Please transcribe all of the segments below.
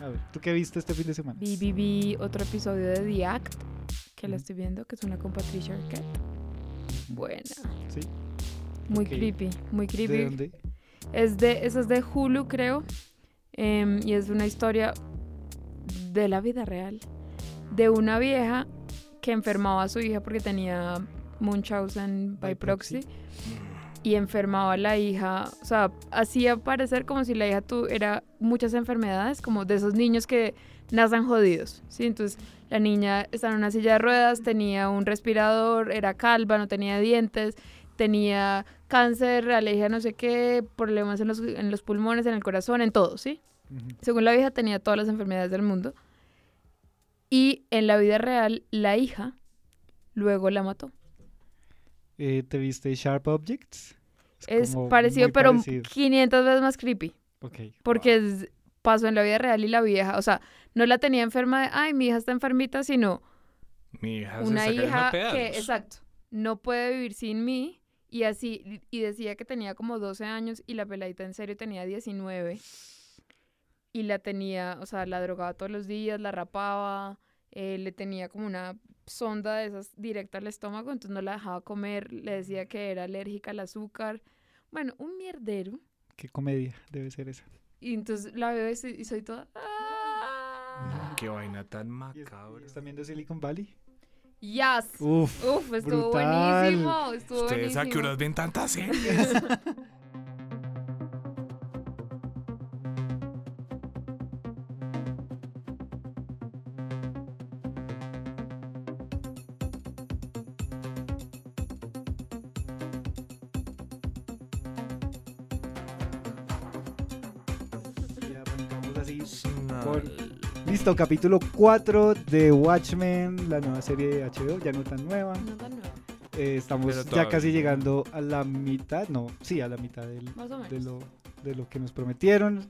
A ver, ¿tú qué viste este fin de semana? Vi, vi, vi otro episodio de The Act, que la estoy viendo, que es una con Patricia Arquette. Buena. ¿Sí? Muy creepy, muy creepy. ¿De dónde? Es de, esa es de Hulu, creo. em, y es una historia de la vida real. De una vieja que enfermaba a su hija porque tenía Munchausen by By proxy. proxy. Y enfermaba a la hija. O sea, hacía parecer como si la hija tuviera muchas enfermedades, como de esos niños que nacen jodidos. ¿sí? Entonces, la niña estaba en una silla de ruedas, tenía un respirador, era calva, no tenía dientes, tenía cáncer, alergia, no sé qué, problemas en los, en los pulmones, en el corazón, en todo, ¿sí? Según la vieja, tenía todas las enfermedades del mundo. Y en la vida real, la hija luego la mató. Eh, ¿Te viste Sharp Objects? Es parecido, pero parecido. 500 veces más creepy. Ok. Porque es- pasó en la vida real y la vieja, o sea, no la tenía enferma de, ay, mi hija está enfermita, sino Mi hija se una hija que, exacto, no puede vivir sin mí. Y así, y decía que tenía como 12 años y la peladita en serio tenía 19. Y la tenía, o sea, la drogaba todos los días, la rapaba, eh, le tenía como una sonda de esas directa al estómago, entonces no la dejaba comer, le decía que era alérgica al azúcar. Bueno, un mierdero. ¿Qué comedia debe ser esa? Y entonces la veo y soy, toda... "Ah". Qué vaina tan ¿Y es- macabra. ¿Estás viendo Silicon Valley? Yes. Uf. Uf, estuvo brutal. buenísimo. Estuvo Ustedes a qué buenísimo. horas ven tantas series. así. No. Con- Listo, capítulo 4 de Watchmen, la nueva serie de HBO, ya no tan nueva. No tan nuevo, Eh, estamos ya casi llegando a la mitad, no, sí, a la mitad del, de, lo, de lo que nos prometieron.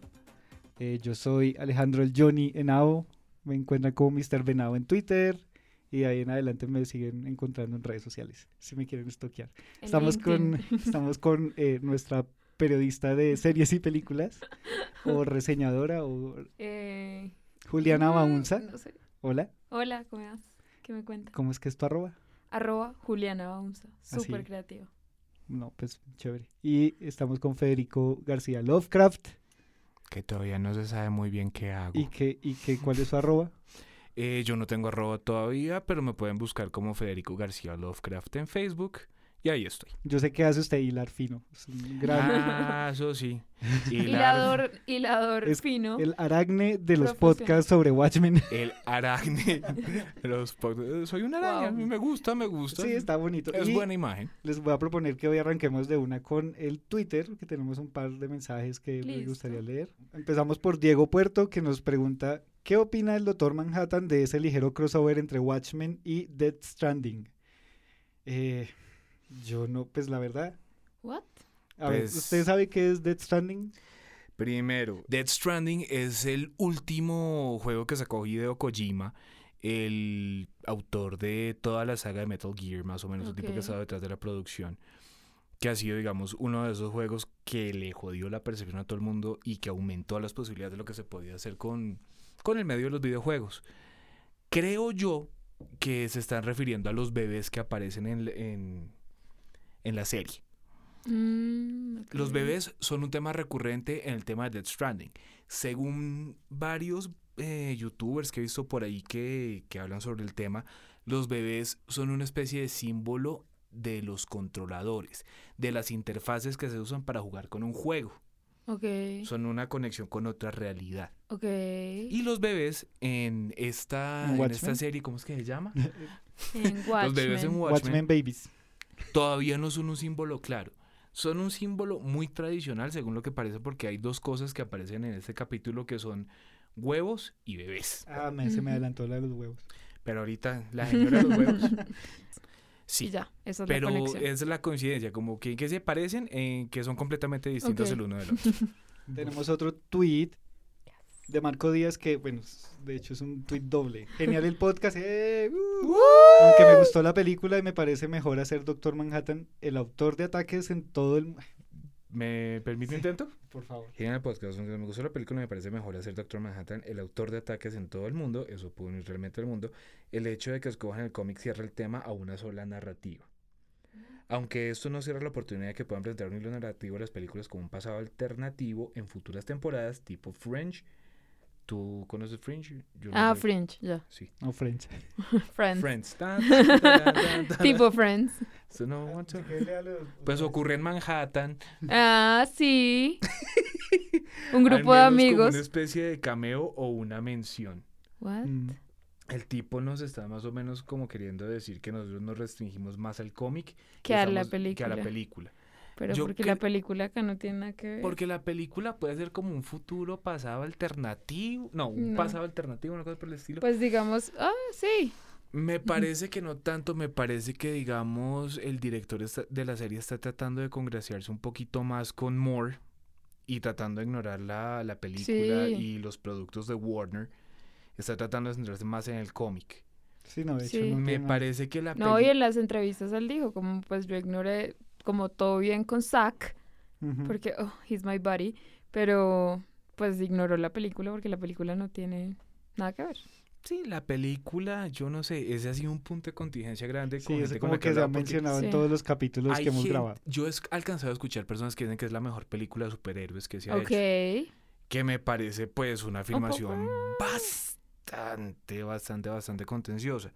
Eh, yo soy Alejandro el Johnny Henao, me encuentran como Mr. Venado en Twitter y de ahí en adelante me siguen encontrando en redes sociales, si me quieren. En Estamos con, estamos con eh, nuestra periodista de series y películas, o reseñadora, o Eh, Juliana Baunza. no sé. Hola, Hola, ¿cómo vas? ¿Qué me cuentas? ¿cómo es que es tu arroba? Arroba Juliana Baunza. Así. Súper creativo. No, pues chévere. Y estamos con Federico García Lovecraft. Que todavía no se sabe muy bien qué hago. ¿Y que, y que, cuál es su arroba? Eh, yo no tengo arroba todavía, pero me pueden buscar como Federico García Lovecraft en Facebook. Y ahí estoy. Yo sé que hace usted hilar fino. Es un gran, Ah, eso sí. Hilador, hilador Es fino. el aragne de los podcasts sobre Watchmen. El aragne. de los pod- eh, Soy una araña. Wow. a mí Me gusta, me gusta. Sí, está bonito. Es y buena imagen. les voy a proponer que hoy arranquemos de una con el Twitter, que tenemos un par de mensajes que me Listo. gustaría leer. Empezamos por Diego Puerto, que nos pregunta, ¿qué opina el Doctor Manhattan de ese ligero crossover entre Watchmen y Death Stranding? Eh, yo no, pues la verdad. What? A ver, Pues- ¿usted sabe qué es Death Stranding? Primero, Death Stranding es el último juego que sacó Hideo Kojima, el autor de toda la saga de Metal Gear, más o menos, el tipo que estaba detrás de la producción. Que ha sido, digamos, uno de esos juegos que le jodió la percepción a todo el mundo y que aumentó las posibilidades de lo que se podía hacer con, con el medio de los videojuegos. Creo yo que se están refiriendo a los bebés que aparecen en, en, en la serie. Mm. Los bebés son un tema recurrente en el tema de Death Stranding. Según varios eh, youtubers que he visto por ahí que, que hablan sobre el tema, los bebés son una especie de símbolo de los controladores, de las interfaces que se usan para jugar con un juego. Ok, Son una conexión con otra realidad. ok. Y los bebés en esta, ¿En Watchmen? esta serie, ¿cómo es que se llama? En Los bebés en Watchmen. Watchmen Watchmen Babies. Todavía no son un símbolo claro. Son un símbolo muy tradicional, según lo que parece, porque hay dos cosas que aparecen en este capítulo que son huevos y bebés. Ah, me, se me adelantó la de los huevos. Pero ahorita la señora de los huevos. Sí. ya, esa es Pero la conexión. es la coincidencia, como que, que se parecen, en que son completamente distintos el uno del otro. Tenemos otro tweet de Marco Díaz que, bueno, de hecho es un tweet doble. Genial el podcast. eh, uh. Aunque me gustó la película y me parece mejor hacer Doctor Manhattan, el autor de ataques en todo el... ¿Me permite un intento? Por favor. En el podcast, aunque me gustó la película, me parece mejor hacer Doctor Manhattan el autor de ataques en todo el mundo, eso pudo unir realmente el mundo, el hecho de que escojan el cómic cierra el tema a una sola narrativa. Aunque esto no cierra la oportunidad de que puedan presentar un hilo narrativo a las películas como un pasado alternativo en futuras temporadas, tipo Fringe. ¿Tú conoces Fringe? Yo Ah. Fringe, ya. Sí. No, Friends. Friends. Friends. Tan, tan, tan. Tipo Friends. So no want to- Pues ocurre en Manhattan. Ah, sí. Un al grupo de menos como amigos. Una especie de cameo o una mención. What? Mm, El tipo nos está más o menos como queriendo decir que nosotros nos restringimos más al cómic Que a la estamos- que película. a la película. Pero Yo porque la película acá no tiene nada que ver. Porque la película puede ser como un futuro pasado alternativo. No, un No. pasado alternativo, una cosa por el estilo. Pues digamos, ah, sí. Me parece que no tanto, me parece que digamos el director está- de la serie está tratando de congraciarse un poquito más con Moore y tratando de ignorar la, la película Sí. y los productos de Warner. Está tratando de centrarse más en el cómic. Sí, no, de hecho. Sí. no Me parece que la No, peli- y en las entrevistas él dijo, como pues yo ignoré, como todo bien con Zack, porque, oh, he's my buddy, pero pues ignoró la película porque la película no tiene nada que ver. Sí, la película, yo no sé, ese ha sido un punto de contingencia grande. Sí, con como la que se ha mencionado Sí. en todos los capítulos hay que hemos grabado. Yo he alcanzado a escuchar personas que dicen que es la mejor película de superhéroes que se ha Ok. hecho. Que me parece, pues, una afirmación bastante, bastante, bastante contenciosa.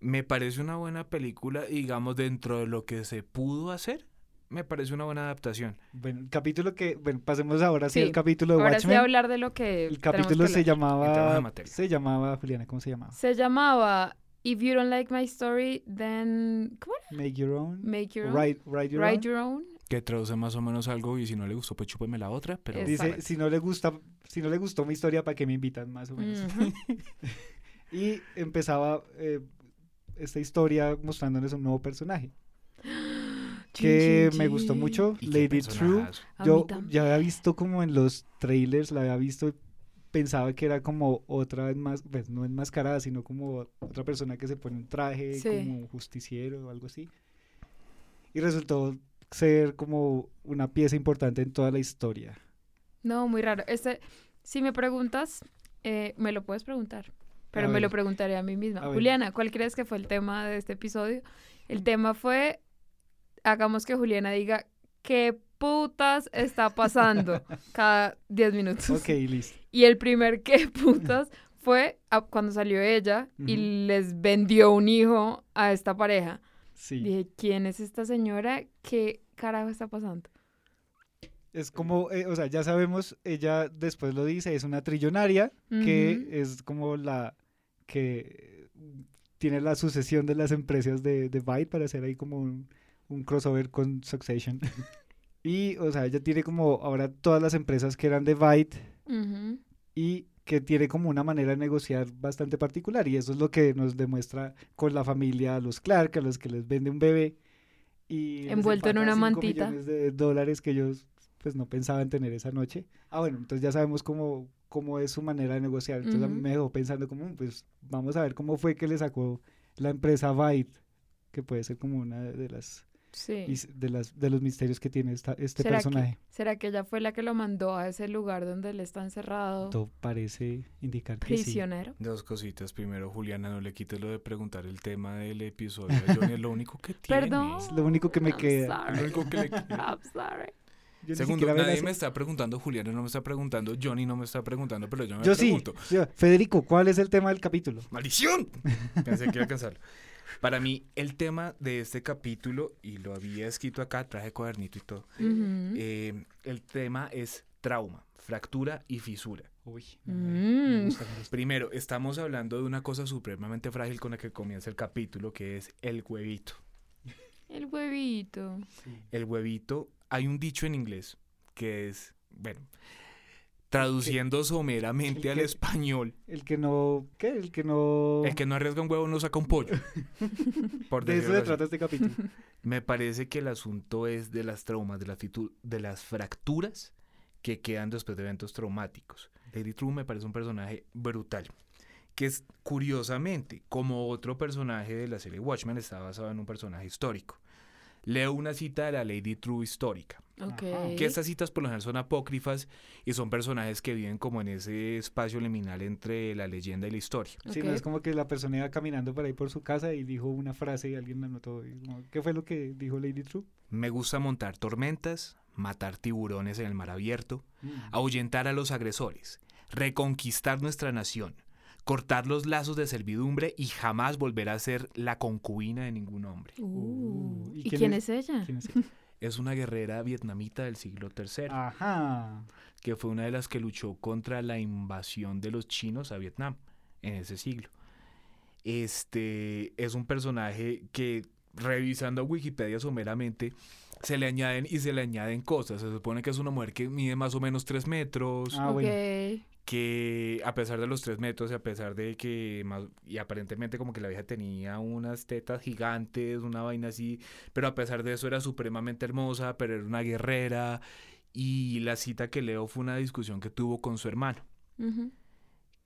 Me parece una buena película, digamos, dentro de lo que se pudo hacer, me parece una buena adaptación. Bueno, el capítulo que. Bueno, pasemos ahora sí Sí. al capítulo de Ahora sí Watchmen. hablar de lo que el capítulo que se llamaba. Se llamaba, Juliana, ¿cómo se llamaba? Se llamaba If You Don't Like My Story, Then... ¿Cómo era? Make Your Own. Make Your Own. Write, write Your Write Own. Your Own. Que traduce más o menos algo y si no le gustó, pues chúpeme la otra, pero... Dice, si no le gusta, si no le gustó mi historia, ¿para qué me invitan? Más o menos. Ujú. Y empezaba eh, esta historia mostrándoles un nuevo personaje. que Chin, me gustó mucho, Y Lady True. Yo ya había visto como en los trailers, la había visto, pensaba que era como otra vez más, pues no enmascarada, sino como otra persona que se pone un traje Sí. como justiciero o algo así. Y resultó ser como una pieza importante en toda la historia. No, muy raro. Este, si me preguntas, eh, me lo puedes preguntar, pero A me lo preguntaré a mí misma. A ver. Juliana, ¿cuál crees que fue el tema de este episodio? El tema fue, hagamos que Juliana diga, ¿qué putas está pasando cada 10 minutos? Ok, listo. Y el primer qué putas fue a- cuando salió ella y les vendió un hijo a esta pareja. Sí. Dije, ¿quién es esta señora? ¿Qué carajo está pasando? Es como, eh, o sea, ya sabemos, ella después lo dice, es una trillonaria que es como la que tiene la sucesión de las empresas de, de Byte para hacer ahí como un, un crossover con Succession. y, o sea, ella tiene como ahora todas las empresas que eran de Byte Ujú. y que tiene como una manera de negociar bastante particular y eso es lo que nos demuestra con la familia, a los Clark, a los que les vende un bebé y Envuelto en una mantita. de dólares que ellos pues no pensaban tener esa noche. Ah, bueno, entonces ya sabemos cómo, cómo es su manera de negociar. Entonces me dejó pensando como, pues vamos a ver cómo fue que le sacó la empresa Byte, que puede ser como una de las, Sí. de las de los misterios que tiene esta, este ¿Será que- personaje. ¿Será que ella fue la que lo mandó a ese lugar donde él está encerrado, Todo parece indicar que sí. prisionero? Dos cositas. Primero, Juliana, no le quites lo de preguntar el tema del episodio. es lo único que tiene. Perdón. Es lo único que me I'm queda. sorry. Lo único que le queda. I'm sorry. Yo Segundo, nadie me está preguntando, Juliana no me está preguntando, Johnny no me está preguntando, pero yo me Yo sí. pregunto. yo- Federico, ¿cuál es el tema del capítulo? ¡Maldición! Pensé que iba a alcanzarlo. Para mí, el tema de este capítulo, y lo había escrito acá, traje cuadernito y todo, eh, el tema es trauma, fractura y fisura. Uy, Mm. Primero, estamos hablando de una cosa supremamente frágil con la que comienza el capítulo, que es el huevito. El huevito. El huevito, hay un dicho en inglés que es, bueno, traduciendo someramente al español, El que no, ¿qué? El que no... el que no arriesga un huevo no saca un pollo. Por de eso se trata este capítulo. Me parece que el asunto es de las traumas, de las, fitu- de las fracturas que quedan después de eventos traumáticos. Lady True me parece un personaje brutal. Que es, curiosamente, como otro personaje de la serie Watchmen, está basado en un personaje histórico. Leo una cita de la Lady True histórica. Ok. Ajá. Que estas citas por lo general son apócrifas y son personajes que viven como en ese espacio liminal entre la leyenda y la historia. Sí, no es como que la persona iba caminando por ahí por su casa y dijo una frase y alguien la notó. y como, ¿Qué fue lo que dijo Lady True? Me gusta montar tormentas, matar tiburones en el mar abierto, Mm. ahuyentar a los agresores, reconquistar nuestra nación, cortar los lazos de servidumbre y jamás volver a ser la concubina de ningún hombre. Uh, Uh, ¿y ¿Y, quién quién es- es ella? ¿Quién es ella? Es una guerrera vietnamita del siglo III, Ajá. que fue una de las que luchó contra la invasión de los chinos a Vietnam en ese siglo. Este es un personaje que, revisando Wikipedia someramente, se le añaden y se le añaden cosas. Se supone que es una mujer que mide más o menos 3 metros, Ah, ok. Que a pesar de los 3 metros y a pesar de que, más, y aparentemente como que la vieja tenía unas tetas gigantes, una vaina así, pero a pesar de eso era supremamente hermosa, pero era una guerrera. Y la cita que leo fue una discusión que tuvo con su hermano.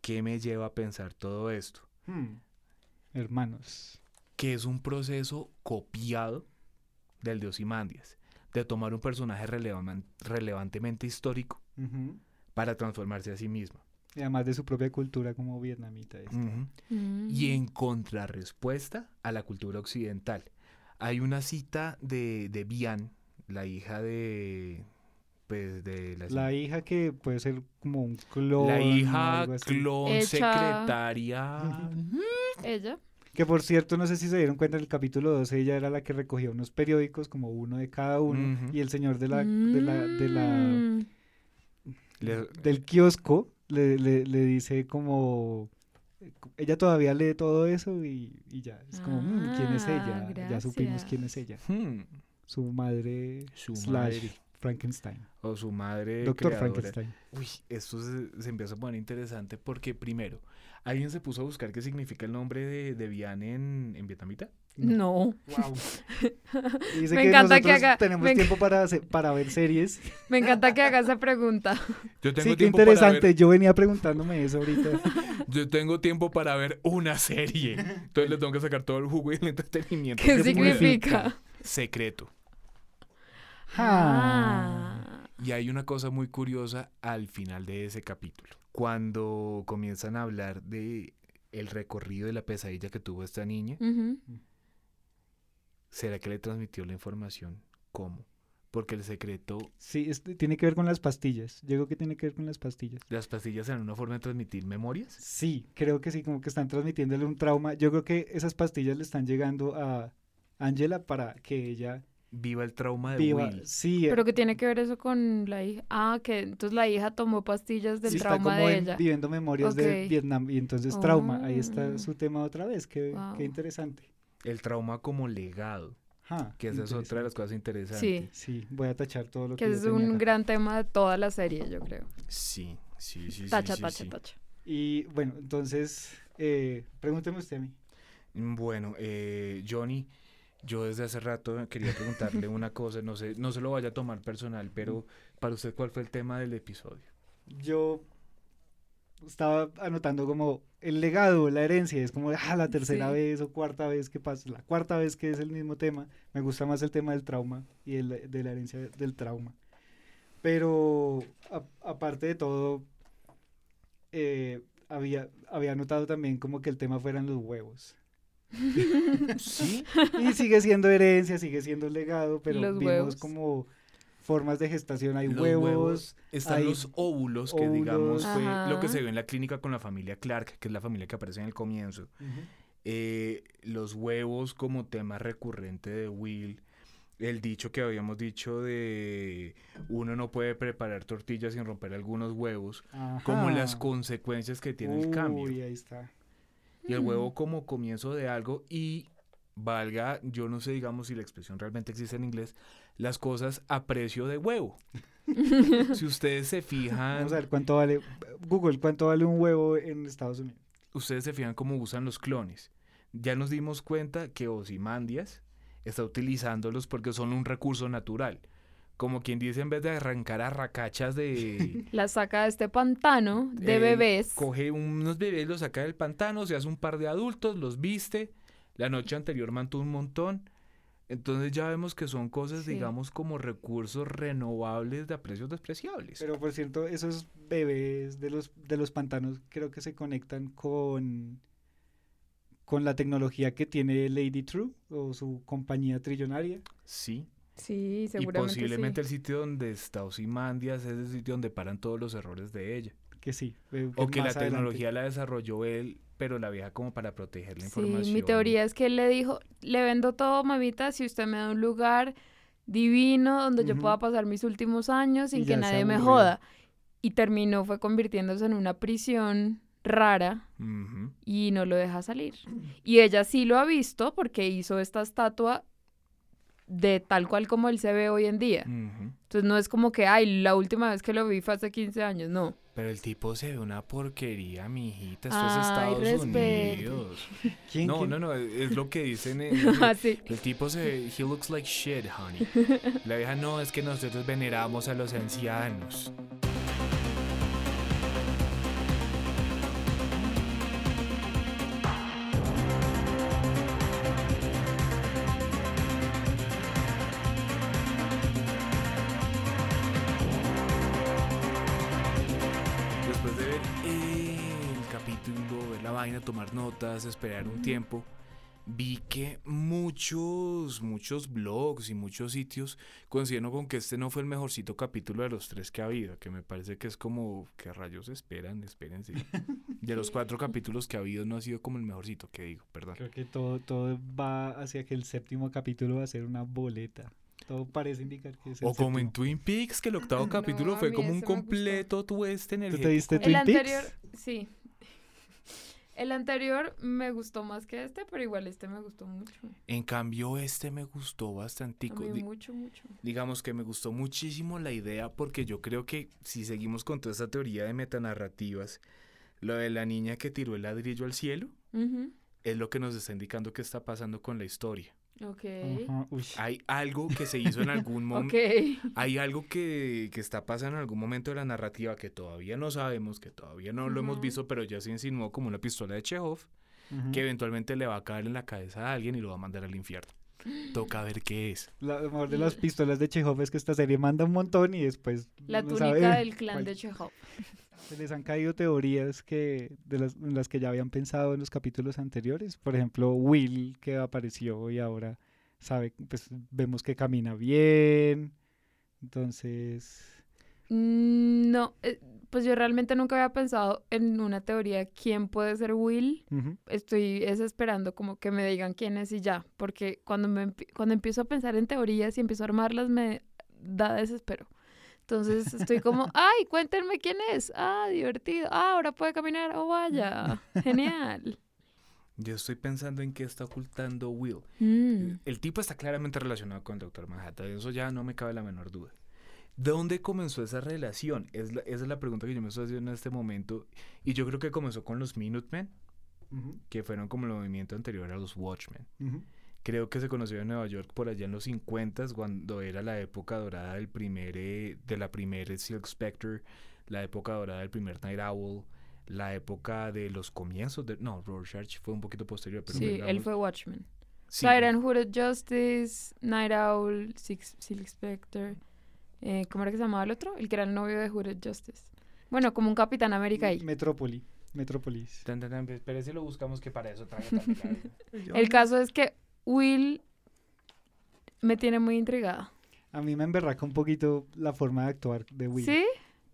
¿Qué me lleva a pensar todo esto? Hmm. Hermanos. Que es un proceso copiado del de Ozymandias, de tomar un personaje relevan- relevantemente histórico. Para transformarse a sí mismo. Y además de su propia cultura como vietnamita. esta. Ujú. Mm. Y en contrarrespuesta a la cultura occidental. Hay una cita de, de Bian, la hija de... Pues de la, La hija que puede ser como un clon. la o hija algo así. clon Hecha- secretaria. Ella. Que por cierto, no sé si se dieron cuenta, en el capítulo 12 ella era la que recogía unos periódicos, como uno de cada uno, y el señor de la, de la, de la, Mm. Le- del kiosco le, le, le dice como... Ella todavía lee todo eso y, y ya, es como, "Mm, ¿quién es Ah, ella? Ya supimos quién es ella. Hmm, Su madre Su slash madre. Frankenstein. o su madre Doctor creadora. Frankenstein. Uy, esto se, se empieza a poner interesante porque primero, ¿alguien se puso a buscar qué significa el nombre de, de Bian en, en vietnamita? No. Wow. Dice Me que encanta que haga- tenemos me tiempo para, para ver series. Me encanta que haga esa pregunta. Yo tengo Sí, qué interesante. ver- Yo venía preguntándome eso ahorita. yo tengo tiempo para ver una serie. Entonces le tengo que sacar todo el jugo y el entretenimiento. ¿Qué pueda. significa? Secreto. Ah. Y hay una cosa muy curiosa al final de ese capítulo. Cuando comienzan a hablar de el recorrido de la pesadilla que tuvo esta niña, Ujú. ¿Será que le transmitió la información? ¿Cómo? Porque el secreto, Sí, es- tiene que ver con las pastillas. Yo creo que tiene que ver con las pastillas. las pastillas eran una forma de transmitir memorias. Sí, creo que sí, como que están transmitiéndole un trauma. Yo creo que esas pastillas le están llegando a Angela para que ella Viva el trauma de viva. Will. Sí, ¿Pero qué tiene que ver eso con la hija? Ah, que entonces la hija tomó pastillas del sí, está trauma como de en- ella. viviendo memorias de. Vietnam y entonces trauma. Ahí está su tema otra vez. Qué, Wow. qué interesante. El trauma como legado, Ajá, que esa es otra de las cosas interesantes. Sí, Sí, voy a tachar todo lo que, que es un acá. gran tema de toda la serie, yo creo. Sí, sí, sí. sí, Tacha, sí, tacha, sí. tacha. Y bueno, entonces, eh, pregúnteme usted a mí. Mm, Bueno, eh, Johnny, yo desde hace rato quería preguntarle una cosa, no sé, no se lo vaya a tomar personal, pero para usted, ¿cuál fue el tema del episodio? Yo estaba anotando como el legado, la herencia, es como ah, la tercera Sí. vez o cuarta vez que pasa, la cuarta vez que es el mismo tema. Me gusta más el tema del trauma y el- de la herencia del trauma. Pero a- aparte de todo, eh, había, había notado también como que el tema fueran los huevos. Sí, Y sigue siendo herencia, sigue siendo legado, pero Los vimos huevos. como formas de gestación, hay Los huevos, huevos, están hay los óvulos, que óvulos. digamos fue lo que se ve en la clínica con la familia Clark, que es la familia que aparece en el comienzo. Eh, los huevos como tema recurrente de Will. El dicho que habíamos dicho de uno no puede preparar tortillas sin romper algunos huevos, como las consecuencias que tiene el cambio. Uy, ahí está. Y el huevo como comienzo de algo y valga, yo no sé, digamos, si la expresión realmente existe en inglés, las cosas a precio de huevo. si ustedes se fijan, Vamos a ver cuánto vale. Google, ¿cuánto vale un huevo en Estados Unidos? ustedes se fijan cómo usan los clones. Ya nos dimos cuenta que Ozymandias está utilizándolos porque son un recurso natural. Como quien dice, en vez de arrancar a racachas de... La saca de este pantano de eh, bebés. Coge unos bebés, los saca del pantano, se hace un par de adultos, los viste. La noche anterior mantuvo un montón, Entonces ya vemos que son cosas, Sí. digamos, como recursos renovables de a precios despreciables. Pero por cierto, esos bebés de los, de los pantanos creo que se conectan con, con la tecnología que tiene Lady True o su compañía trillonaria. sí. Sí, Y seguramente posiblemente el sitio donde está Ozymandias es el sitio donde paran todos los errores de ella. Que sí. O que la adelante. tecnología la desarrolló él, pero la vieja como para proteger la Sí, información. mi teoría es que él le dijo, le vendo todo, mamita, si usted me da un lugar divino donde yo pueda pasar mis últimos años sin Y que nadie me joda. Y terminó, fue convirtiéndose en una prisión rara y no lo deja salir. Y ella sí lo ha visto porque hizo esta estatua de tal cual como él se ve hoy en día. Entonces no es como que, ay, la última vez que lo vi fue hace 15 años, no. Pero el tipo se ve una porquería, mijita. Esto Ay, es Estados respete. Unidos. ¿Quién, No, quién? no, no, es lo que dicen. en- Así. El tipo se ve, he looks like shit, honey. La vieja, no, es que nosotros veneramos a los ancianos. Notas, esperar un tiempo, vi que muchos, muchos blogs y muchos sitios coincidieron con que este no fue el mejorcito capítulo de los tres que ha habido, que me parece que es como, ¿qué rayos esperan? Espérense. De los cuatro capítulos que ha habido no ha sido como el mejorcito, que digo, perdón. Creo que todo, todo va hacia que el séptimo capítulo va a ser una boleta. Todo parece indicar que es el O como en séptimo. Twin Peaks, que el octavo No, capítulo fue como un ese me gustó. completo twist ¿Tú te diste El Twin anterior, Peaks? sí. El anterior me gustó más que este, pero igual este me gustó mucho. En cambio, este me gustó bastante. Mucho, mucho. digamos que me gustó muchísimo la idea porque yo creo que si seguimos con toda esta teoría de metanarrativas, lo de la niña que tiró el ladrillo al cielo es lo que nos está indicando qué está pasando con la historia. Ok. Hay algo que se hizo en algún momento, Ok. hay algo que, que está pasando en algún momento de la narrativa que todavía no sabemos, que todavía no lo hemos visto, pero ya se insinuó como una pistola de Chekhov, que eventualmente le va a caer en la cabeza a alguien y lo va a mandar al infierno. Toca ver qué es. La- Lo mejor de las pistolas de Chekhov es que esta serie manda un montón y después La no túnica sabe del clan cuál. de Chekhov. Se les han caído teorías que de las, en las que ya habían pensado en los capítulos anteriores. Por ejemplo, Will que apareció y ahora sabe, pues vemos que camina bien. Entonces, Mm, No, eh, pues yo realmente nunca había pensado en una teoría quién puede ser Will. ujú, Estoy es esperando como que me digan quién es y ya, porque cuando me cuando empiezo a pensar en teorías y empiezo a armarlas me da desespero. Entonces estoy como, ay, cuéntenme quién es. Ah, divertido. Ah, ahora puede caminar. Oh, vaya. Genial. Yo estoy pensando en qué está ocultando Will. Mm. El tipo está claramente relacionado con el Doctor Manhattan, de eso ya no me cabe la menor duda. ¿De dónde comenzó esa relación? Es la- esa es la pregunta que yo me estoy haciendo en este momento. Y yo creo que comenzó con los Minutemen, que fueron como el movimiento anterior a los Watchmen. Creo que se conoció en Nueva York por allá en los 50 cuando era la época dorada del primer, eh, de la primera Silk Spectre, la época dorada del primer Night Owl, la época de los comienzos de... No, Rorschach fue un poquito posterior, pero Sí, él fue Watchmen. sí, Siren, Hooded Justice, Night Owl, Silk Spectre. Eh, ¿Cómo era que se llamaba el otro? El que era el novio de Hooded Justice. Bueno, como un Capitán América ahí. Metrópoli, Metrópolis. Tan, tan, tan, pero si lo buscamos que para eso trae también la- El caso es que Will me tiene muy intrigada. A mí me emberraca un poquito la forma de actuar de Will. ¿Sí?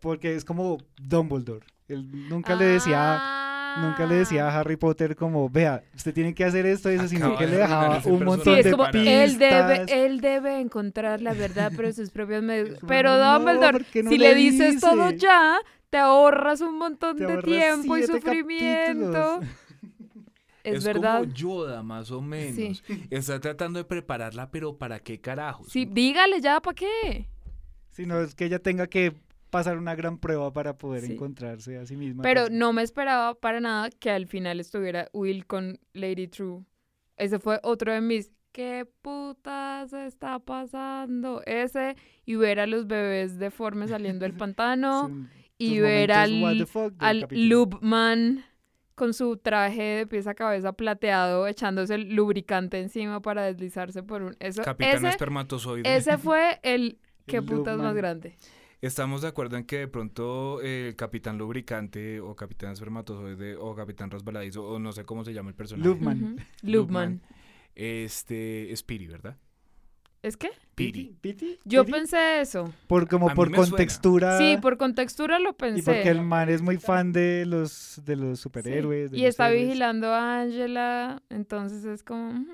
Porque es como Dumbledore. Él nunca le decía... Nunca le decía a Harry Potter como, vea, usted tiene que hacer esto y eso, sino que le dejaba un Sí, montón es de como para- él debe, pistas. él debe encontrar la verdad por sus propios medios. Pero "No, Dumbledore, ¿por qué no si le dices todo ya, te ahorras un montón Te de tiempo y sufrimiento. capítulos. Es, verdad. como Yoda, más o menos. Está tratando de prepararla, pero ¿para qué carajos? Sí, dígale ya, ¿para qué? Sino es que ella tenga que pasar una gran prueba para poder Sí. encontrarse a sí misma. Pero pues, no me esperaba para nada que al final estuviera Will con Lady True. Ese fue otro de mis. ¿Qué putas está pasando? Ese y ver a los bebés deformes saliendo del pantano y ver al, al. Loopman con su traje de pies a cabeza plateado, echándose el lubricante encima para deslizarse por un... Eso, Capitán ese, Espermatozoide. ese fue el... ¿Qué El putas más grande? Estamos de acuerdo en que de pronto el Capitán Lubricante o Capitán Espermatozoide o Capitán Resbaladizo o no sé cómo se llama el personaje. Lubman. Lubman. Este es Piri, ¿verdad? ¿Es qué? Piri. ¿Piti? Yo pensé eso. Por, como por suena. contextura. Sí, por contextura lo Y pensé. porque el man es muy fan de los, de los Sí. superhéroes. de Y los está héroes. vigilando a Angela, entonces es como...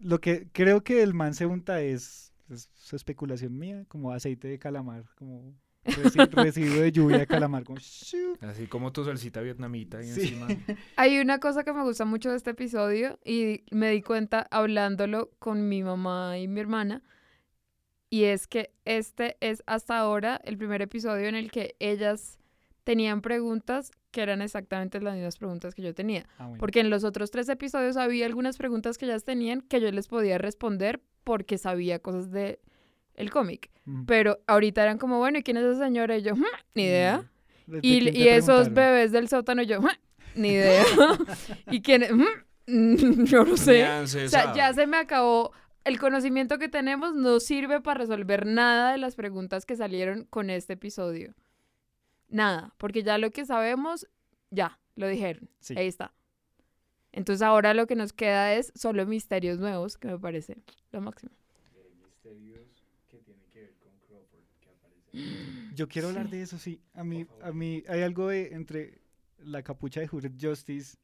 Lo que creo que el man se unta es, es especulación mía, como aceite de calamar, como resi- residuo de lluvia de calamar. Como. Así como tu salsita vietnamita ahí Sí. encima. Hay una cosa que me gusta mucho de este episodio y me di cuenta hablándolo con mi mamá y mi hermana. Y es que este es hasta ahora el primer episodio en el que ellas tenían preguntas que eran exactamente las mismas preguntas que yo tenía. Ah, bueno. Porque en los otros tres episodios había algunas preguntas que ellas tenían que yo les podía responder porque sabía cosas de el cómic. Mm. Pero ahorita eran como, bueno, ¿y quién es esa señora? Y yo, "Hmm, ni idea. ¿De Y, y esos bebés del sótano, yo, "Hmm, ni idea. ¿Y quién es? "Hmm, yo no sé. Ni se O sea, ya se me acabó. El conocimiento que tenemos no sirve para resolver nada de las preguntas que salieron con este episodio. Nada, porque ya lo que sabemos, ya, lo dijeron. Sí. Ahí está. Entonces ahora lo que nos queda es solo misterios nuevos, que me parece lo máximo. Yo quiero hablar de eso, sí. A mí, a mí hay algo de, entre la capucha de Hooded Justice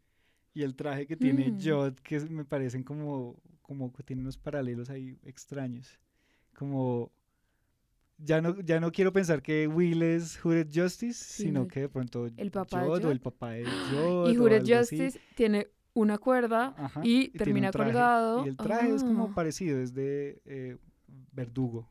y el traje que tiene Mm. Jod que me parecen como, como que tienen unos paralelos ahí extraños. Como ya no, ya no quiero pensar que Will es Hooded Justice, Sí, sino no. que de pronto El papá de Jod o Jod. el papá de Jod. Y o Jured así. Justice tiene una cuerda Ajá, y, termina traje. colgado. Y el traje es como Ah, parecido, es de eh, verdugo.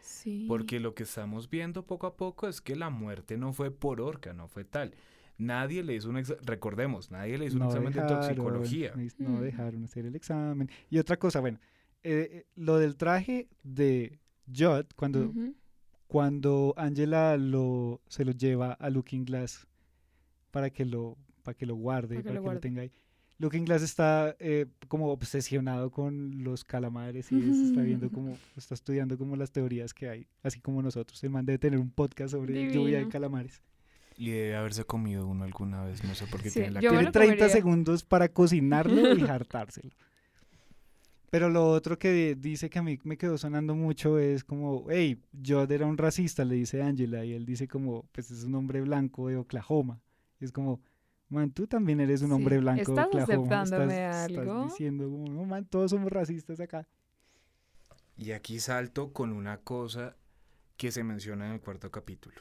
sí. Porque lo que estamos viendo poco a poco es que la muerte no fue por orca, no fue tal. Nadie le hizo un exa- recordemos, nadie le hizo un examen de toxicología. no- Mm. dejaron hacer el examen. Y otra cosa, bueno, eh, eh, lo del traje de Judd, cuando, cuando Angela lo, se lo lleva a Looking Glass para que lo, para que lo guarde, Para que lo que lo guarde. tenga ahí. Looking Glass está eh, como obsesionado con los calamares y es- está viendo como, está estudiando como las teorías que hay, así como nosotros. El man debe tener un podcast sobre lluvia de Divino. calamares. Y debe haberse comido uno alguna vez, no sé por qué Sí, tiene la Tiene lo 30 comería. segundos para cocinarlo y hartárselo. Pero lo otro que dice que a mí me quedó sonando mucho es como, hey, Jod era un racista, le dice Angela, y él dice como, pues es un hombre blanco de Oklahoma. Y es como, man, tú también eres un Sí, hombre blanco ¿estás Oklahoma. aceptándome estás, estás algo? diciendo como, no, man, todos somos racistas acá. Y aquí salto con una cosa que se menciona en el cuarto capítulo.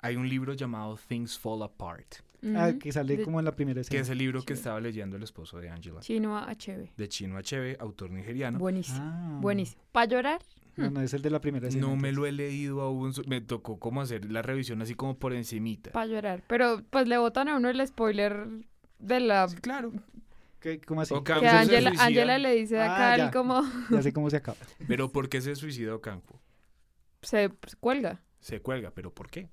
Hay un libro llamado Things Fall Apart, Ah, Ujú. que sale De como en la primera que escena. es el libro que Chévere. estaba leyendo el esposo de Angela, Chinoa HB. de Chino Achebe, autor nigeriano. Buenísimo. Ah. Buenísimo. ¿Para llorar? No, no, es el de la primera escena. No me lo he leído aún, me tocó como hacer la revisión así como por encimita. Para llorar. Pero pues le botan a uno el spoiler de la... Sí, claro. ¿Qué- ¿Cómo así? Ocampo Que se Angela, le dice a Ah, Cal ya. como Ya sé cómo se acaba. Pero ¿por qué se suicidó Campo? se pues, cuelga. Se cuelga, pero ¿por qué?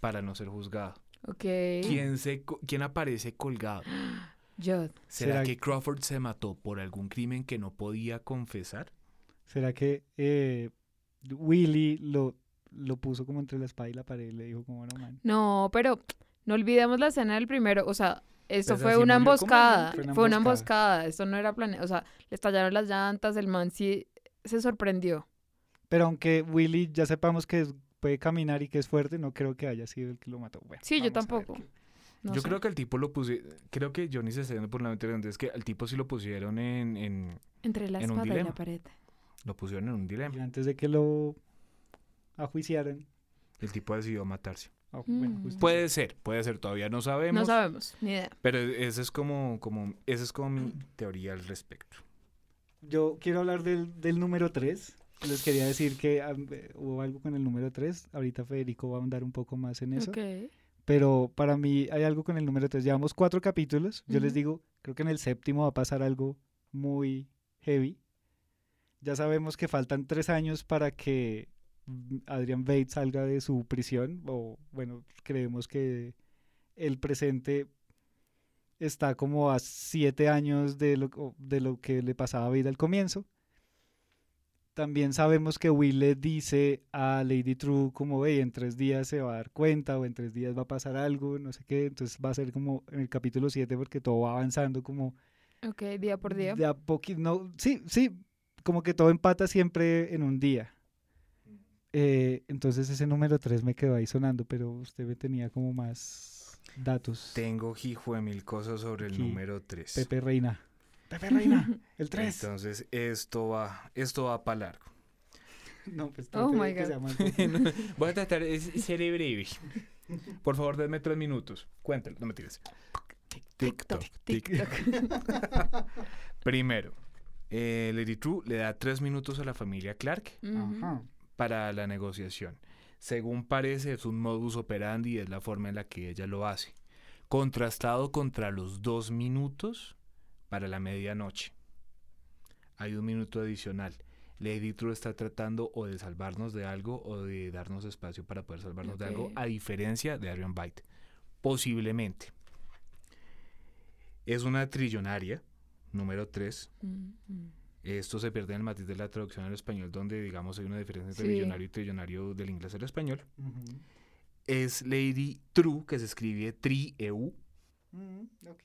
Para no ser juzgado. Ok. ¿Quién, se, ¿Quién aparece colgado? Jod. ¿Será, ¿Será que Crawford se mató por algún crimen que no podía confesar? ¿Será que eh, Willy lo, lo puso como entre la espada y la pared y le dijo como no man? No, pero no olvidemos la escena del primero. O sea, esto Pues fue una como emboscada. Fue una Fue una emboscada. emboscada. Esto no era planeado. O sea, le estallaron las llantas. El man sí se sorprendió. Pero aunque Willy ya sepamos que es- puede caminar y que es fuerte, no creo que haya sido el que lo mató. Bueno, Sí, yo tampoco. No Yo sé. creo que el tipo lo pusieron, creo que Johnny se está yendo por la mente es que al tipo sí lo pusieron en, en- Entre la en un espada y la pared. Lo pusieron en un Y dilema. antes de que lo ajuiciaran. El tipo decidió matarse. ah, bueno, Mm. Puede ser, puede ser, todavía no sabemos. No sabemos, ni idea. Pero esa es como, como, esa es como mi teoría al respecto. Yo quiero hablar del, del número 3. Les quería decir que ah, eh, hubo algo con el número 3. Ahorita Federico va a ahondar un poco más en eso. Ok. Pero para mí hay algo con el número 3. Llevamos cuatro capítulos. Yo les digo, creo que en el séptimo va a pasar algo muy heavy. Ya sabemos que faltan tres años para que mm, Adrian Bates salga de su prisión. O bueno, creemos que el presente está como a siete años de lo, de lo que le pasaba a Wade al comienzo. También sabemos que Will le dice a Lady True como, ve, en tres días se va a dar cuenta o en tres días va a pasar algo, no sé qué. Entonces va a ser como en el capítulo 7 porque todo va avanzando como Ok, día por día. de a poquito. No, sí, sí, como que todo empata siempre en un día. Eh, entonces ese número 3 me quedó ahí sonando, pero usted me tenía como más datos. Tengo hijo de mil cosas sobre el Aquí, número 3. Pepe Reina. Pepe Reina, el 3. Entonces, esto va, esto va para largo. No, pues Oh my God. corto. Voy a tratar de ser breve. Por favor, denme tres minutos. Cuéntelo, no me tires. TikTok, TikTok. Primero, eh, Lady True le da tres minutos a la familia Clark para la negociación. Según parece, es un modus operandi y es la forma en la que ella lo hace. Contrastado contra los dos minutos para la medianoche. Hay un minuto adicional. Lady True está tratando o de salvarnos de algo o de darnos espacio para poder salvarnos de algo, a diferencia de Arion Byte. Posiblemente. Es una trillonaria, número 3, Ujú. esto se pierde en el matiz de la traducción al español, donde digamos hay una diferencia entre Sí. millonario y trillonario del inglés al español. Es Lady True, que se escribe Tri-EU, Mm, ok.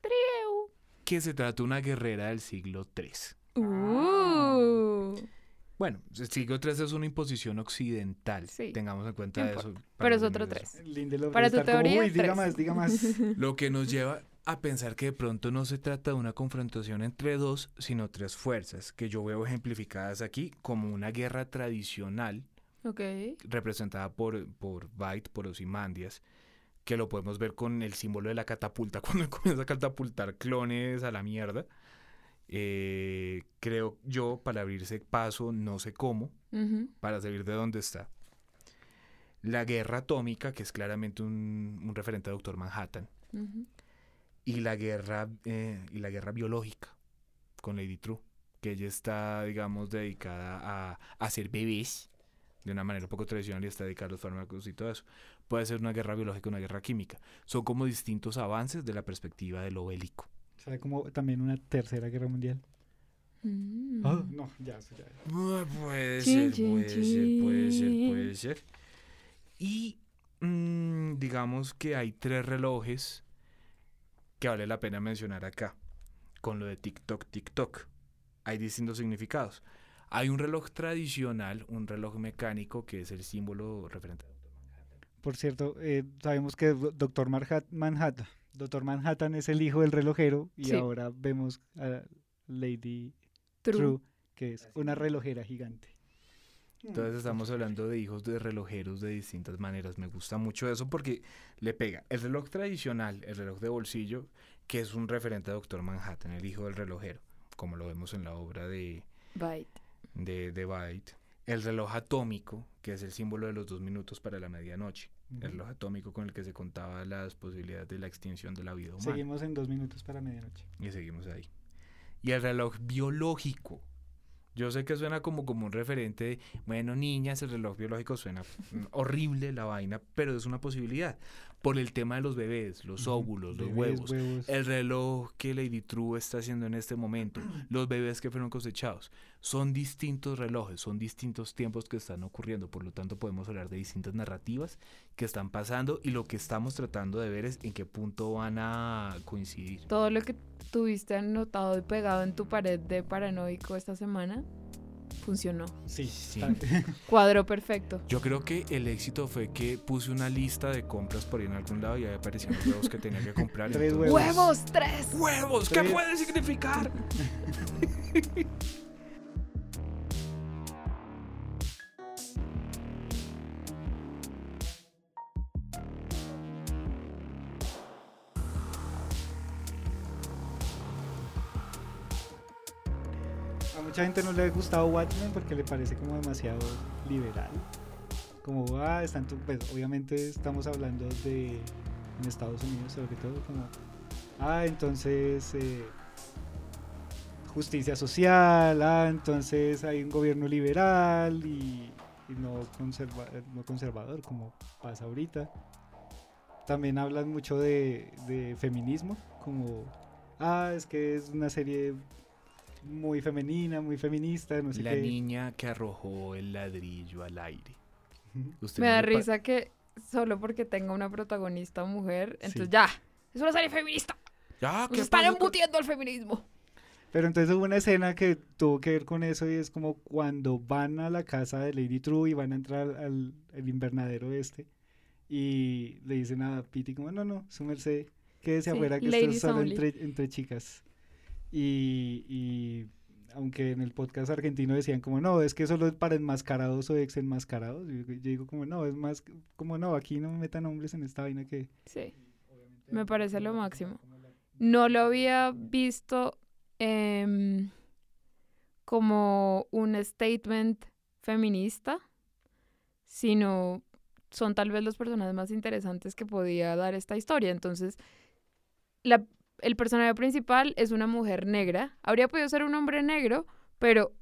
Trieu. que se trata de una guerrera del siglo III. Uh. Bueno, el siglo III es una imposición occidental. Sí. Tengamos en cuenta No eso. Pero es otro ingleses. tres. Lindelof Para debe tu estar como, teoría, "Uy, diga tres". más, diga más. Lo que nos lleva a pensar que de pronto no se trata de una confrontación entre dos, sino tres fuerzas, que yo veo ejemplificadas aquí como una guerra tradicional representada por, por Byte, por Ozymandias, que lo podemos ver con el símbolo de la catapulta, cuando comienza a catapultar clones a la mierda. Eh, creo yo, para abrirse paso, no sé cómo, para salir de donde está. La guerra atómica, que es claramente un, un referente a Doctor Manhattan. Y la guerra eh, y la guerra biológica con Lady True, que ella está, digamos, dedicada a, a hacer bebés de una manera un poco tradicional y está dedicada a los fármacos y todo eso. Puede ser una guerra biológica, una guerra química. Son como distintos avances de la perspectiva de lo bélico. O sea, como también una tercera guerra mundial. Mm. Ah, no, ya, eso ya. Ah, Puede Chin, ser, chin, puede ser, puede ser, chin. puede ser. Y mm, digamos que hay tres relojes que vale la pena mencionar acá. Con lo de TikTok, TikTok. Hay distintos significados. Hay un reloj tradicional, un reloj mecánico, que es el símbolo referente. Por cierto, eh, sabemos que Do- Doctor Manhattan, Doctor Manhattan es el hijo del relojero y Sí. ahora vemos a Lady True. True, que es una relojera gigante. Entonces estamos hablando de hijos de relojeros de distintas maneras. Me gusta mucho eso porque le pega el reloj tradicional, el reloj de bolsillo, que es un referente a Doctor Manhattan, el hijo del relojero, como lo vemos en la obra de, Byte. de, de Byte. El reloj atómico, que es el símbolo de los dos minutos para la medianoche. El reloj atómico con el que se contaba las posibilidades de la extinción de la vida humana. Seguimos en dos minutos para medianoche. Y seguimos ahí. Y el reloj biológico. Yo sé que suena como, como un referente de, bueno, niñas, el reloj biológico suena horrible la vaina, pero es una posibilidad. Por el tema de los bebés, los óvulos, los Bebés, huevos, huevos. el reloj que Lady True está haciendo en este momento, los bebés que fueron cosechados. Son distintos relojes, son distintos tiempos que están ocurriendo, por lo tanto podemos hablar de distintas narrativas que están pasando y lo que estamos tratando de ver es en qué punto van a coincidir. Todo lo que tuviste anotado y pegado en tu pared de paranoico esta semana funcionó. Sí, Sí. Cuadro perfecto. Yo creo que el éxito fue que puse una lista de compras por ahí en algún lado y ahí aparecían los huevos que tenía que comprar. Tres entonces- huevos. ¡Huevos! ¡Tres! ¡Huevos! ¿Qué puede significar? mucha gente no le ha gustado Watchmen porque le parece como demasiado liberal. Como, ah, están pues, obviamente estamos hablando de en Estados Unidos sobre todo, como, ah, entonces eh, justicia social, ah, entonces hay un gobierno liberal y, no, conserva- no conservador como pasa ahorita. también hablan mucho de feminismo, como, ah, es que es una serie muy femenina, muy feminista, no sé La qué. niña que arrojó el ladrillo al aire. Ujú. ¿Usted Me no da risa que solo porque tenga una protagonista mujer, entonces Sí. ya, es una serie feminista. Ya, Nos ¿qué están embutiendo al feminismo. Pero entonces hubo una escena que tuvo que ver con eso y es como cuando van a la casa de Lady True y van a entrar al, al invernadero este y le dicen a Pity como, no, no, su merced, quédese Sí, afuera que esto es solo entre, entre chicas. Y, y aunque en el podcast argentino decían como, no, es que solo es para enmascarados o ex enmascarados, yo, yo digo como, no, es más como, no, aquí no metan hombres en esta vaina que... Sí, me parece lo máximo. No lo había visto em, como un statement feminista, sino son tal vez los personajes más interesantes que podía dar esta historia. Entonces, la- el personaje principal es una mujer negra. Habría podido ser un hombre negro, pero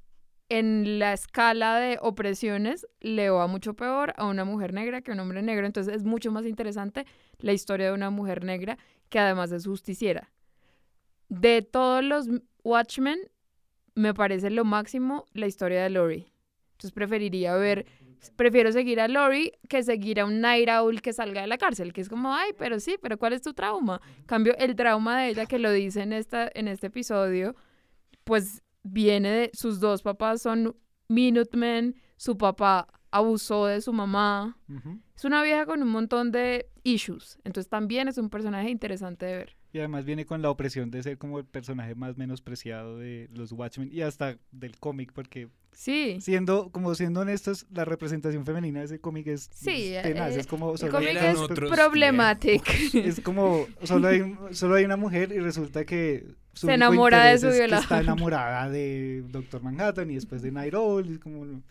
en la escala de opresiones le va mucho peor a una mujer negra que a un hombre negro. Entonces es mucho más interesante la historia de una mujer negra que además es justiciera. De todos los Watchmen, me parece lo máximo la historia de Lori. Entonces preferiría ver, prefiero seguir a Lori que seguir a un Night Owl que salga de la cárcel, que es como, ay, pero sí, pero ¿cuál es tu trauma? En cambio, el trauma de ella, que lo dice en, esta, en este episodio, pues viene de sus dos papás son Minutemen, su papá abusó de su mamá. Es una vieja con un montón de issues, entonces también es un personaje interesante de ver. Y además viene con la opresión de ser como el personaje más menospreciado de los Watchmen y hasta del cómic, porque Sí, siendo, como siendo honestos, la representación femenina de ese cómic es, Sí, es tenaz, eh, es como el solo cómic es es como solo hay, solo hay una mujer y resulta que su Se enamora de su es que violador. está enamorada de Doctor Manhattan y después de Night Owl, y como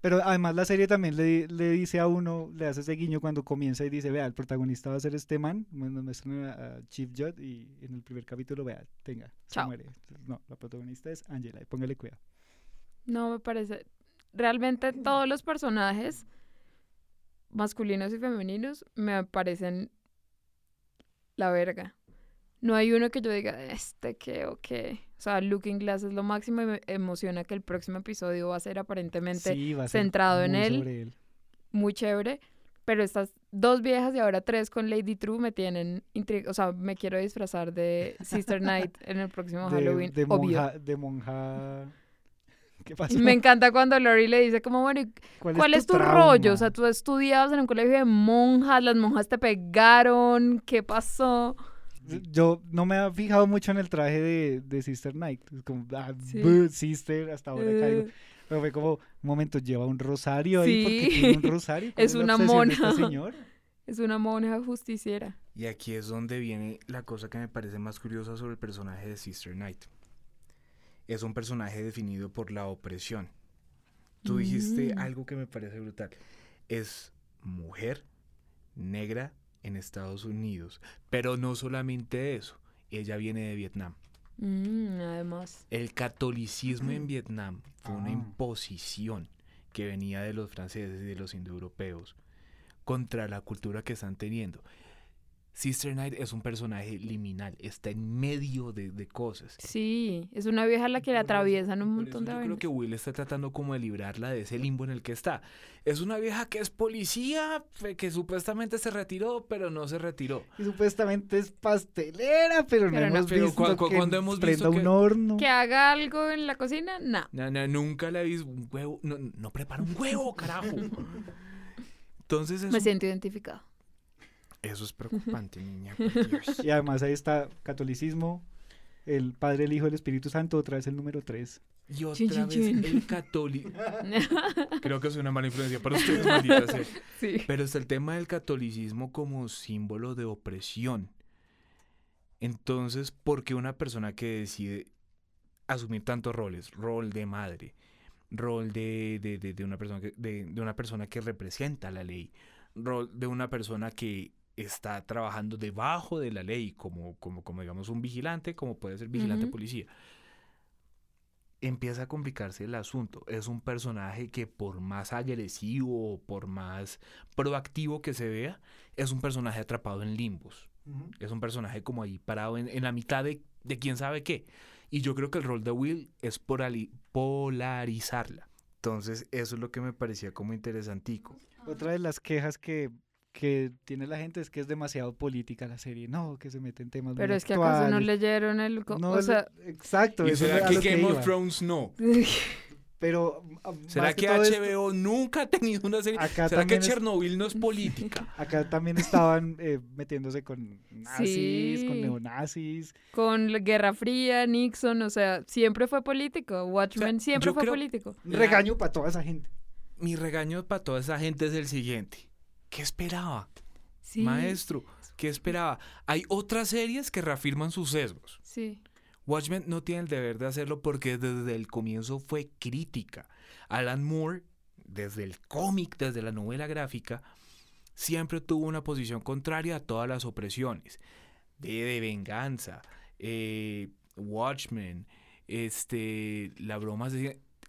pero además la serie también le, le dice a uno, le hace ese guiño cuando comienza y dice, vea, el protagonista va a ser este man, bueno, muestran a, a Chief Judd y en el primer capítulo, vea, tenga, se Chao. muere. No, la protagonista es Angela y póngale cuidado. No me parece. Realmente todos los personajes, masculinos y femeninos, me parecen la verga. No hay uno que yo diga, este qué o qué. O sea, Looking Glass es lo máximo y me emociona que el próximo episodio va a ser aparentemente Sí, va a ser centrado en él. muy chévere. Pero estas dos viejas y ahora tres con Lady True me tienen intriga. O sea, me quiero disfrazar de Sister Night en el próximo De, Halloween. de obvio. monja, de monja... ¿Qué pasó? Me encanta cuando Lori le dice como, bueno, ¿y ¿cuál, es tu, rollo? O sea, tú estudiabas en un colegio de monjas, las monjas te pegaron, ¿qué pasó? Yo no me había fijado mucho en el traje de, de Sister Night. Es como, ah, Sí. buh, Sister, hasta ahora caigo. Eh, Pero fue como, un momento, lleva un rosario ahí porque Sí. tiene un rosario. ¿Cuál Es una mona. señora? es una monja justiciera. Y aquí es donde viene la cosa que me parece más curiosa sobre el personaje de Sister Knight. Es un personaje definido por la opresión. Tú dijiste Mm. algo que me parece brutal. Es mujer negra en Estados Unidos. Pero no solamente eso. Ella viene de Vietnam. Mm, además. El catolicismo en Vietnam fue una Ah. imposición que venía de los franceses y de los indoeuropeos contra la cultura que están teniendo. Sister Knight es un personaje liminal, está en medio de, de cosas. Sí, es una vieja a la que le atraviesan un montón de Yo creo que Will está tratando como de librarla de ese limbo en el que está. Es una vieja que es policía, que supuestamente se retiró, pero no se retiró. Y supuestamente es pastelera, pero no Pero no. hemos Pero visto cu- cu- que cuando hemos visto que- un horno. Que haga algo en la cocina, no. No, no, nunca le he visto un huevo. No, no prepara un huevo, carajo. Entonces es Me un- siento identificado. Eso es preocupante, niña. Y además ahí está catolicismo, el Padre, el Hijo, el Espíritu Santo, otra vez el número 3. Y otra vez el católico. Creo que es una mala influencia para ustedes, maldita sea. sí. Pero está el tema del catolicismo como símbolo de opresión. Entonces, ¿por qué una persona que decide asumir tantos roles? Rol de madre, rol de, de- de- de una, persona que, de, de una persona que representa la ley, rol de una persona que está trabajando debajo de la ley, como, como, como digamos un vigilante, como puede ser vigilante Ujú. policía. empieza a complicarse el asunto. Es un personaje que por más agresivo o por más proactivo que se vea, es un personaje atrapado en limbos. Es un personaje como ahí parado en, en la mitad de, de quién sabe qué. Y yo creo que el rol de Will es porali- polarizarla. Entonces, eso es lo que me parecía como interesantico. Otra de las quejas que, que tiene la gente es que es demasiado política la serie. No, que se mete en temas muy Pero es que acaso no leyeron el... No, o sea, exacto. ¿Y eso será que lo que Game of. Thrones no? Pero ah, ¿Será que, esto, HBO nunca ha tenido una serie? Acá ¿Será que es- Chernobyl no es política? Acá también estaban eh, metiéndose con nazis, con Sí. neonazis. con la Guerra Fría, Nixon, o sea, siempre fue político. Watchmen siempre fue creo- político. Regaño para toda esa gente. Mi regaño para toda esa gente es el siguiente. ¿Qué esperaba? Sí. Maestro, ¿qué esperaba? Hay otras series que reafirman sus sesgos. Sí. Watchmen no tiene el deber de hacerlo porque desde el comienzo fue crítica. Alan Moore, desde el cómic, desde la novela gráfica, siempre tuvo una posición contraria a todas las opresiones. De, de venganza, eh, Watchmen, este, la broma,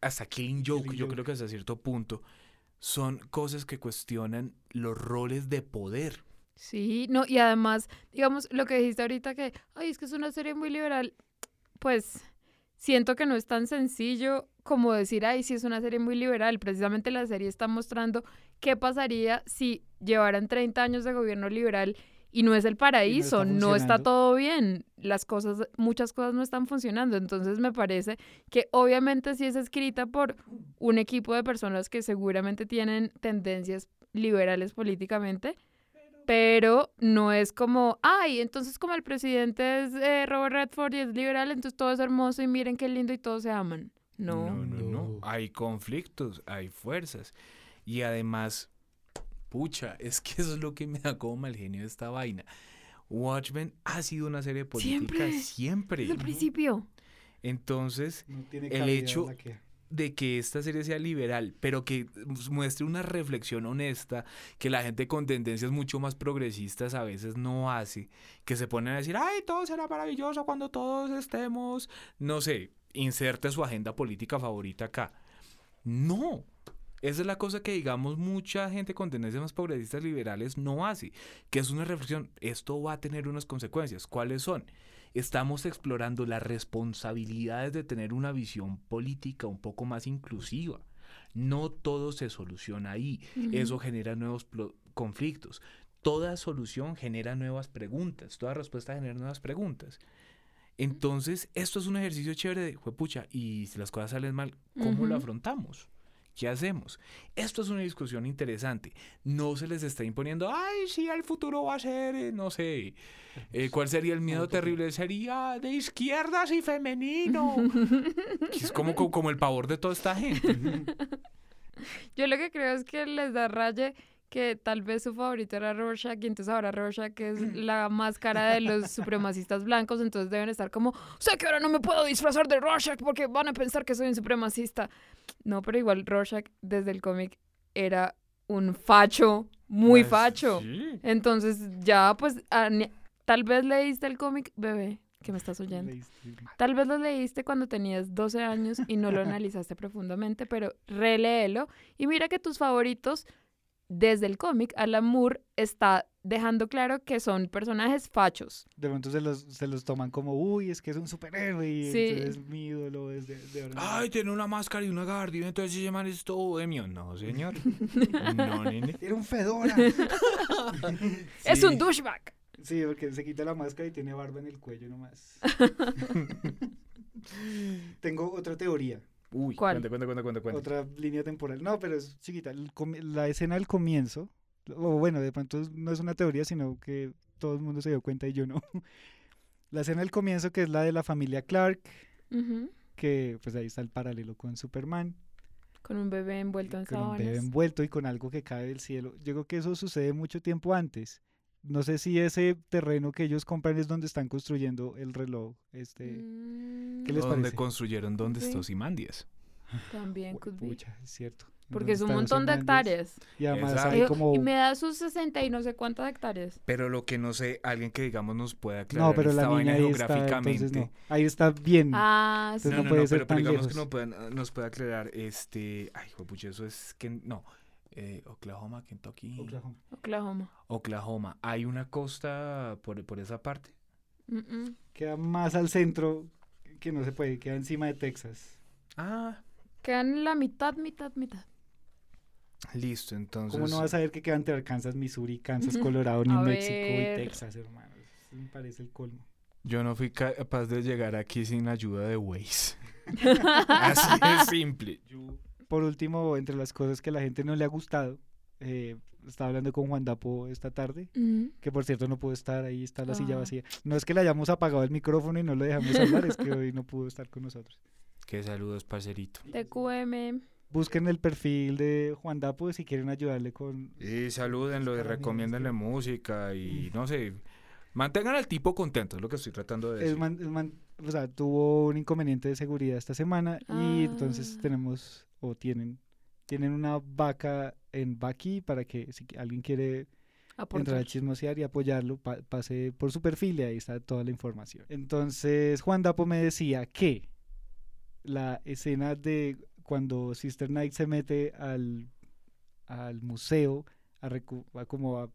hasta Killing Joke, Killing yo Joke. creo que hasta cierto punto, son cosas que cuestionan los roles de poder. Sí, no, y además, digamos, lo que dijiste ahorita que, ay, es que es una serie muy liberal, pues siento que no es tan sencillo como decir, ay, sí es una serie muy liberal. Precisamente la serie está mostrando qué pasaría si llevaran 30 años de gobierno liberal y no es el paraíso, no está todo bien, las cosas, muchas cosas no están funcionando. Entonces me parece que obviamente sí es escrita por un equipo de personas que seguramente tienen tendencias liberales políticamente, pero no es como, ay, entonces como el presidente es eh, Robert Redford y es liberal, entonces todo es hermoso y miren qué lindo y todos se aman. No. No, no, no. No. Hay conflictos, hay fuerzas. Y además, pucha, es que eso es lo que me da como mal genio de esta vaina. Watchmen ha sido una serie política Siempre. siempre. Desde el principio. Entonces, No El hecho- de que esta serie sea liberal, pero que muestre una reflexión honesta que la gente con tendencias mucho más progresistas a veces no hace, que se ponen a decir, ay, todo será maravilloso cuando todos estemos, no sé, inserte su agenda política favorita acá. No. Esa es la cosa que, digamos, mucha gente con tendencias más progresistas liberales no hace, que es una reflexión. Esto va a tener unas consecuencias. ¿Cuáles son? Estamos explorando las responsabilidades de tener una visión política un poco más inclusiva. No todo se soluciona ahí. Eso genera nuevos conflictos. Toda solución genera nuevas preguntas. Toda respuesta genera nuevas preguntas. Entonces, esto es un ejercicio chévere de, pucha, y si las cosas salen mal, ¿cómo lo afrontamos? ¿Qué hacemos? Esto es una discusión interesante. No se les está imponiendo, ay, sí, el futuro va a ser, eh, no sé, eh, ¿cuál sería el miedo terrible? Sería de izquierdas y femenino. es como, como, como el pavor de toda esta gente. Yo lo que creo es que les da raye que tal vez su favorito era Rorschach y entonces ahora Rorschach es la máscara de los supremacistas blancos, entonces deben estar como, sé que ahora no me puedo disfrazar de Rorschach porque van a pensar que soy un supremacista. No, pero igual Rorschach desde el cómic era un facho, muy Pues, facho. sí. Entonces ya pues a tal vez leíste el cómic, bebé, que me estás oyendo. Tal vez lo leíste cuando tenías 12 años y no lo analizaste profundamente, pero reléelo y mira que tus favoritos desde el cómic, Alan Moore está dejando claro que son personajes fachos. De pronto se los, se los toman como, uy, es que es un superhéroe y Sí. entonces es mi ídolo desde de Ay, tiene una máscara y una gardina, entonces se llaman esto bohemio. No, señor. No, nene. Era un fedora. Es un douchebag. Sí, porque se quita la máscara y tiene barba en el cuello nomás. Tengo otra teoría, Uy, ¿Cuál? cuenta, cuenta, cuenta, cuenta, cuenta. otra línea temporal. No, pero es chiquita. La escena del comienzo, o bueno, de pronto no es una teoría, sino que todo el mundo se dio cuenta y yo no. La escena del comienzo, que es la de la familia Clark, que pues ahí está el paralelo con Superman. Con un bebé envuelto en con un bebé sábanas. envuelto y con algo que cae del cielo. Yo creo que eso sucede mucho tiempo antes. No sé si ese terreno que ellos compran es donde están construyendo el reloj. Este, Mm, ¿qué les donde parece? construyeron donde Sí. está Ozymandias. También could be. pucha, es cierto. Porque es un Está montón de hectáreas. Y además Exacto. hay Y- como... Y me da sus 60 y no sé cuántas hectáreas. Pero lo que no sé, alguien que digamos nos pueda aclarar No, pero esta la niña vaina ahí está, geográficamente. entonces no. Ahí está bien. Ah, sí. Entonces no, no no, puede no, ser pero, pero tan digamos lejos. que no puedan- nos pueda aclarar, este, ay, pucha, eso es que, no, eh, Oklahoma, Kentucky, Oklahoma. Oklahoma. Oklahoma, ¿hay una costa por, por esa parte? Mm, mm. Queda más al centro que no se puede, queda encima de Texas. Ah, Quedan la mitad, mitad, mitad. listo, entonces. ¿Cómo no vas a ver que queda entre Arkansas, Missouri, Kansas, Colorado, New Mexico ver. y Texas, hermano? Eso me parece el colmo. Yo no fui capaz de llegar aquí sin ayuda de Waze. Así de simple. Por último, entre las cosas que a la gente no le ha gustado, eh, estaba hablando con Juan Dapo esta tarde, Mm. que por cierto no pudo estar, ahí está la silla Ah. vacía. No es que le hayamos apagado el micrófono y no lo dejamos hablar, es que hoy no pudo estar con nosotros. Qué saludos, parcerito. TQM. Busquen el perfil de Juan Dapo si quieren ayudarle con... Y salúdenlo y mí, recomiéndenle música y no sé. Mantengan al tipo contento, es lo que estoy tratando de El decir. man- el man- o sea, tuvo un inconveniente de seguridad esta semana y entonces Ah. tenemos, o tienen, tienen una vaca en Baki para que si alguien quiere entrar a chismosear y apoyarlo, pa- pase por su perfil y ahí está toda la información. Entonces, Juan Dapo me decía que la escena de cuando Sister Night se mete al, al museo a, recu- a como a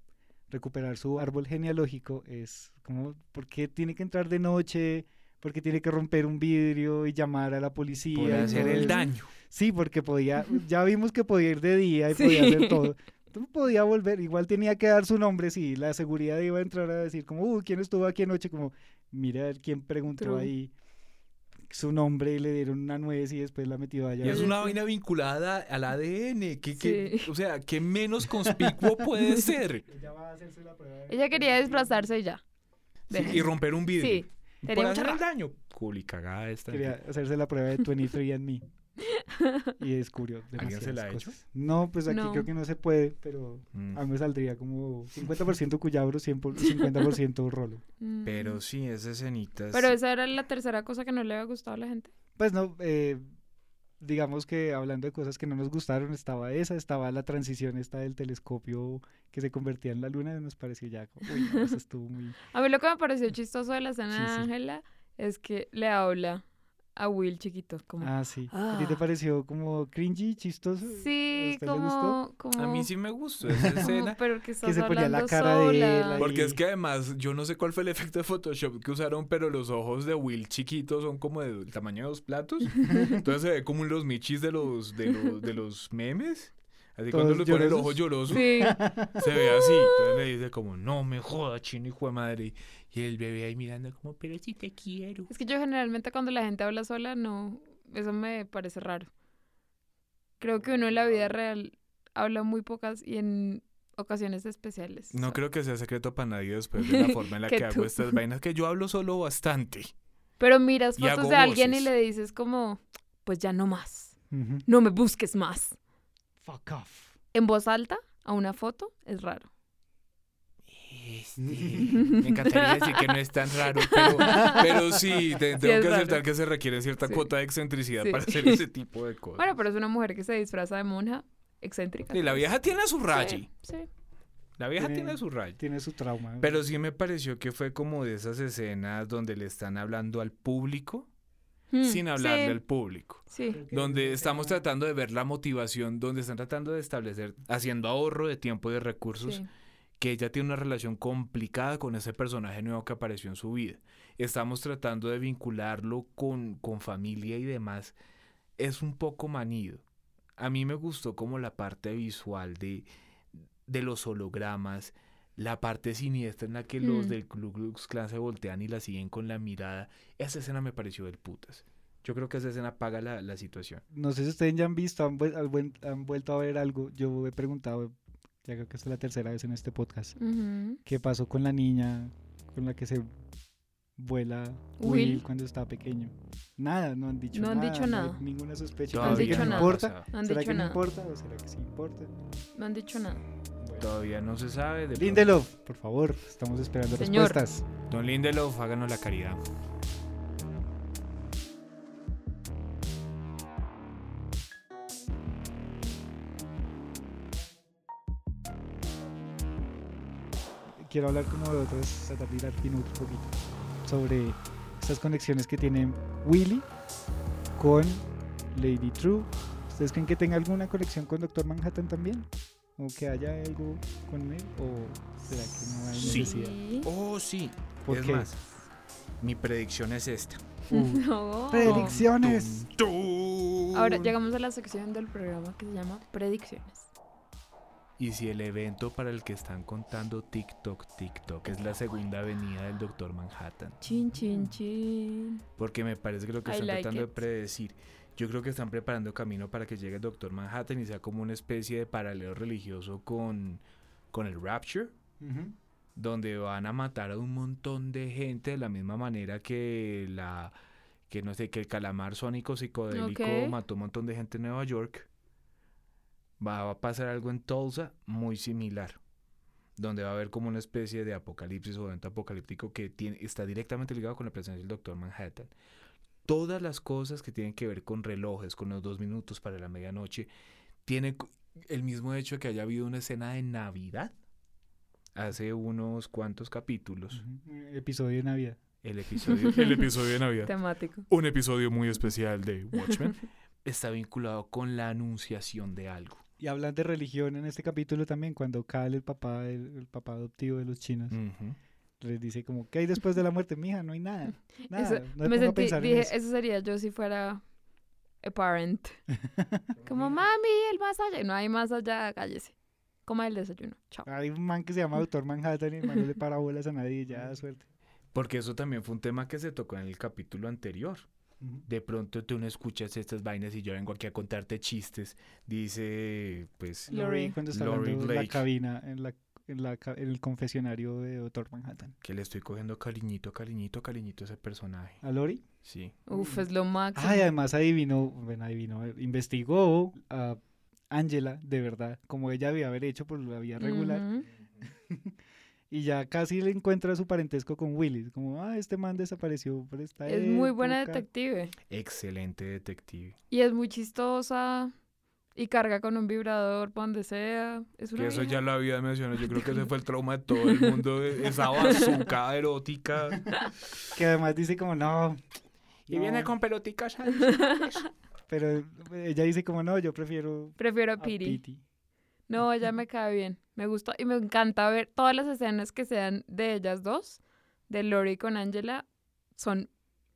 recuperar su árbol genealógico es como, ¿por qué tiene que entrar de noche? ¿Por qué tiene que romper un vidrio y llamar a la policía? Por hacer el daño. Sí, porque podía, ya vimos que podía ir de día y podía hacer todo. Entonces podía volver, igual tenía que dar su nombre, sí, la seguridad iba a entrar a decir como, uy, ¿quién estuvo aquí anoche? Como, mira a ver quién preguntó True. ahí su nombre y le dieron una nuez y después la metió allá. Y es una vaina vinculada al ADN. Que, que- o sea, ¿qué menos conspicuo puede ser? Ella va a hacerse la prueba de- Ella quería disfrazarse y ya. Sí, y romper un vidrio. Sí. Por Tenía mucha hacer el rabia. daño. Culi, cagada esta. Quería hacerse la prueba de 23andMe. y descubrió ¿Alguien se la ha hecho? No, pues aquí No. creo que no se puede, pero Mm. a mí me saldría como 50% cuyabro, 100 50% rolo. Mm. Pero sí, esas escenitas. Pero esa era la tercera cosa que no le había gustado a la gente. Pues no, eh, digamos que hablando de cosas que no nos gustaron, estaba esa, estaba la transición esta del telescopio que se convertía en la luna, y nos pareció ya como, uy, no, eso estuvo muy... A mí lo que me pareció chistoso de la escena Sí, de sí. Ángela es que le habla a Will chiquito. Como, Ah, sí. ¿A ti te Ah. pareció como cringy, chistoso? sí, ¿A usted le gustó? como, como... A mí sí me gustó esa como, escena. pero que estás se ponía la cara de él ahí. Porque es que además, yo no sé cuál fue el efecto de Photoshop que usaron, pero los ojos de Will chiquitos son como del tamaño de dos platos. Entonces se ve como los michis de los, de los, de los memes. Así cuando le pone el ojo lloroso, Sí, se ve así. Entonces le dice como, no me joda, chino hijo de madre. Y el bebé ahí mirando como, pero sí te quiero. es que yo generalmente cuando la gente habla sola, no, eso me parece raro. Creo que uno en la vida real habla muy pocas y en ocasiones especiales. No so- creo que sea secreto para nadie después de la forma en la Que que, hago estas vainas, que yo hablo solo bastante. Pero miras fotos de alguien y le dices como, pues ya no más, no me busques más. Fuck off. En voz alta, a una foto, es raro. Este, me encantaría decir que no es tan raro, pero, pero sí, te- tengo es que raro. aceptar que se requiere cierta Sí. cuota de excentricidad Sí. para hacer ese tipo de cosas. Bueno, pero es una mujer que se disfraza de monja excéntrica. Sí, la vieja tiene su rayi. Sí, La vieja Tiene- tiene su rayi. Tiene su trauma. Pero sí me pareció que fue como de esas escenas donde le están hablando al público Mm, sin hablarle sí, al público. Sí, Donde estamos tratando de ver la motivación, donde están tratando de establecer, haciendo ahorro de tiempo y de recursos, sí. que ella tiene una relación complicada con ese personaje nuevo que apareció en su vida. Estamos tratando de vincularlo con, con familia y demás. Es un poco manido. A mí me gustó como la parte visual de, de los hologramas, la parte siniestra en la que los Mm. del Ku Klux Klan se voltean y la siguen con la mirada. Esa escena me pareció del putas. Yo creo que esa escena paga la, la situación. No sé si ustedes ya han visto, han, vuel- han vuel- han vuelto a ver algo. Yo he preguntado, ya creo que esta es la tercera vez en este podcast. ¿qué pasó con la niña con la que se vuela Will, Will, cuando estaba pequeño. Nada, no han dicho no nada. No han dicho nada. Ninguna sospecha. No han dicho nada. importa? ¿Será que no importa o será que sí importa? No han dicho nada. Todavía no se sabe. De Lindelof, por favor, estamos esperando respuestas. Don Lindelof, háganos la caridad. Quiero hablar como de otras, tratar de un poquito sobre estas conexiones que tiene Willy con Lady True. ¿Ustedes creen que tenga alguna conexión con Doctor Manhattan también? ¿O que haya algo con él? ¿O será que no hay Sí. necesidad? Sí. Oh, sí. ¿Por es qué? más, mi predicción es esta. Uh, No. Predicciones. Tum, tum. Ahora llegamos a la sección del programa que se llama Predicciones. Y si el evento para el que están contando TikTok, TikTok, es la segunda avenida del Doctor Manhattan. Chin, chin, chin. Porque me parece que lo que están like tratando it. de predecir. Yo creo que están preparando camino para que llegue el Doctor Manhattan y sea como una especie de paralelo religioso con, con el Rapture, donde van a matar a un montón de gente de la misma manera que la que no sé, que el calamar sónico psicodélico Ok. mató un montón de gente en Nueva York. Va a pasar algo en Tulsa muy similar, donde va a haber como una especie de apocalipsis o evento apocalíptico que tiene, está directamente ligado con la presencia del Doctor Manhattan. Todas las cosas que tienen que ver con relojes, con los dos minutos para la medianoche, tiene el mismo hecho de que haya habido una escena de Navidad hace unos cuantos capítulos. Episodio de Navidad. El episodio, el episodio de Navidad, Temático. un episodio muy especial de Watchmen, está vinculado con la anunciación de algo. Y hablan de religión en este capítulo también, cuando Cal, el papá, el, el papá adoptivo de los chinos, les dice como, ¿qué hay después de la muerte? Mija, no hay nada. Nada. Eso- no me sentí, pensar en dije, eso. eso sería yo si fuera a parent. Como, mami, el más allá. No hay más allá, cállese. Coma el desayuno. Chao. Hay un man que se llama Doctor Manhattan y el man no le para bolas a nadie ya, suerte. Porque eso también fue un tema que se tocó en el capítulo anterior. De pronto tú no escuchas estas vainas y yo vengo aquí a contarte chistes. Dice, pues, Lori. cuando está Lori en la cabina, en, la, en, la, en el confesionario de Doctor Manhattan. que le estoy cogiendo cariñito, cariñito, cariñito a ese personaje. ¿A Lori? Sí. Uf, es lo máximo. Ay, además adivinó, bueno, adivinó, investigó a Angela, de verdad, como ella debía haber hecho por la vía regular. Ujú. Y ya casi le encuentra su parentesco con Willis. Como, ah, este man desapareció por esta Es muy buena época". detective. Excelente detective. Y es muy chistosa. Y carga con un vibrador por donde sea. Es una Que eso vieja- ya lo había mencionado. Yo creo que ese fue el trauma de todo el mundo. Esa bazooka erótica. Que además dice como, no. Y no". viene con peloticas. Pero ella dice como, no, yo prefiero Prefiero a a Piri. No, ella me cae bien. Me gusta y me encanta ver todas las escenas que sean de ellas dos, de Lori con Angela, son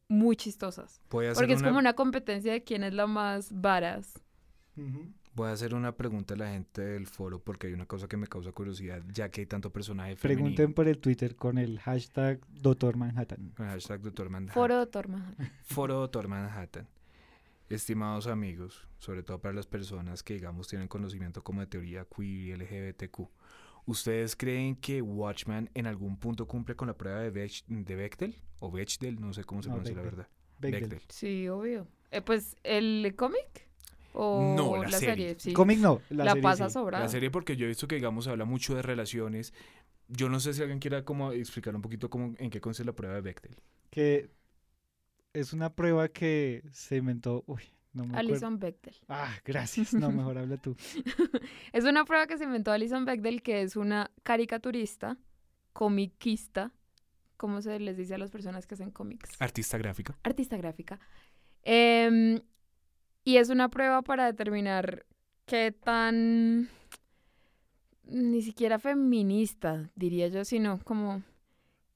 muy chistosas. Porque es una, como una competencia de quién es la más varas. Voy a hacer una pregunta a la gente del foro porque hay una cosa que me causa curiosidad, ya que hay tanto personaje femenino. Pregunten por el Twitter con el hashtag Doctor Manhattan. Con el hashtag Dr. Manhattan. Foro Doctor Manhattan. Foro Doctor Manhattan. Estimados amigos, sobre todo para las personas que digamos tienen conocimiento como de teoría queer y LGBTQ, ¿ustedes creen que Watchman en algún punto cumple con la prueba de, Bech- de Bechdel? O Bechdel, no sé cómo se No, pronuncia la verdad. Bechdel. Bechdel. Sí, obvio. Eh, pues, ¿el cómic? ¿O No, la serie. Sí. Cómic no, la, La, serie pasa sí. sobrada. La serie porque yo he visto que digamos habla mucho de relaciones. Yo no sé si alguien quiera como explicar un poquito cómo, en qué consiste la prueba de Bechdel. Que es una prueba que se inventó... Uy, no me acuerdo. Alison Bechdel. Ah, gracias. No, mejor habla tú. Es una prueba que se inventó Alison Bechdel, que es una caricaturista, comiquista, como se les dice a las personas que hacen cómics. Artista gráfica. Artista gráfica. Em, y es una prueba para determinar qué tan... Ni siquiera feminista, diría yo, sino como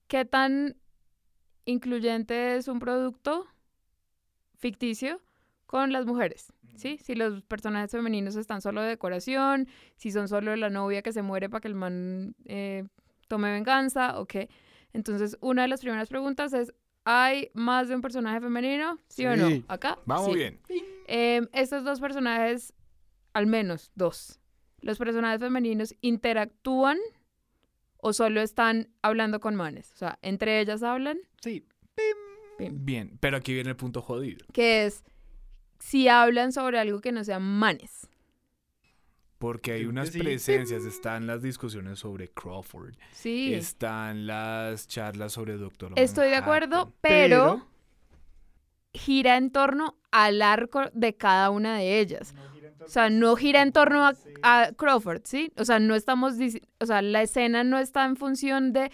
qué tan incluyente es un producto ficticio con las mujeres, ¿sí? Si los personajes femeninos están solo de decoración, si son solo la novia que se muere para que el man eh, tome venganza, o qué. Entonces, una de las primeras preguntas es, ¿hay más de un personaje femenino? ¿Sí, o no? Acá. Vamos sí. bien. Em, estos dos personajes, al menos dos, los personajes femeninos interactúan o solo están hablando con manes. O sea, entre ellas hablan, Sí. Bien, pero aquí viene el punto jodido. que es si hablan sobre algo que no sean manes. Porque hay unas sí. presencias, están las discusiones sobre Crawford, Sí. están las charlas sobre Doctor Estoy de acuerdo, Pero- gira en torno al arco de cada una de ellas. O sea, no gira en torno a, a Crawford, ¿sí? O sea, no estamos, o sea, la escena no está en función de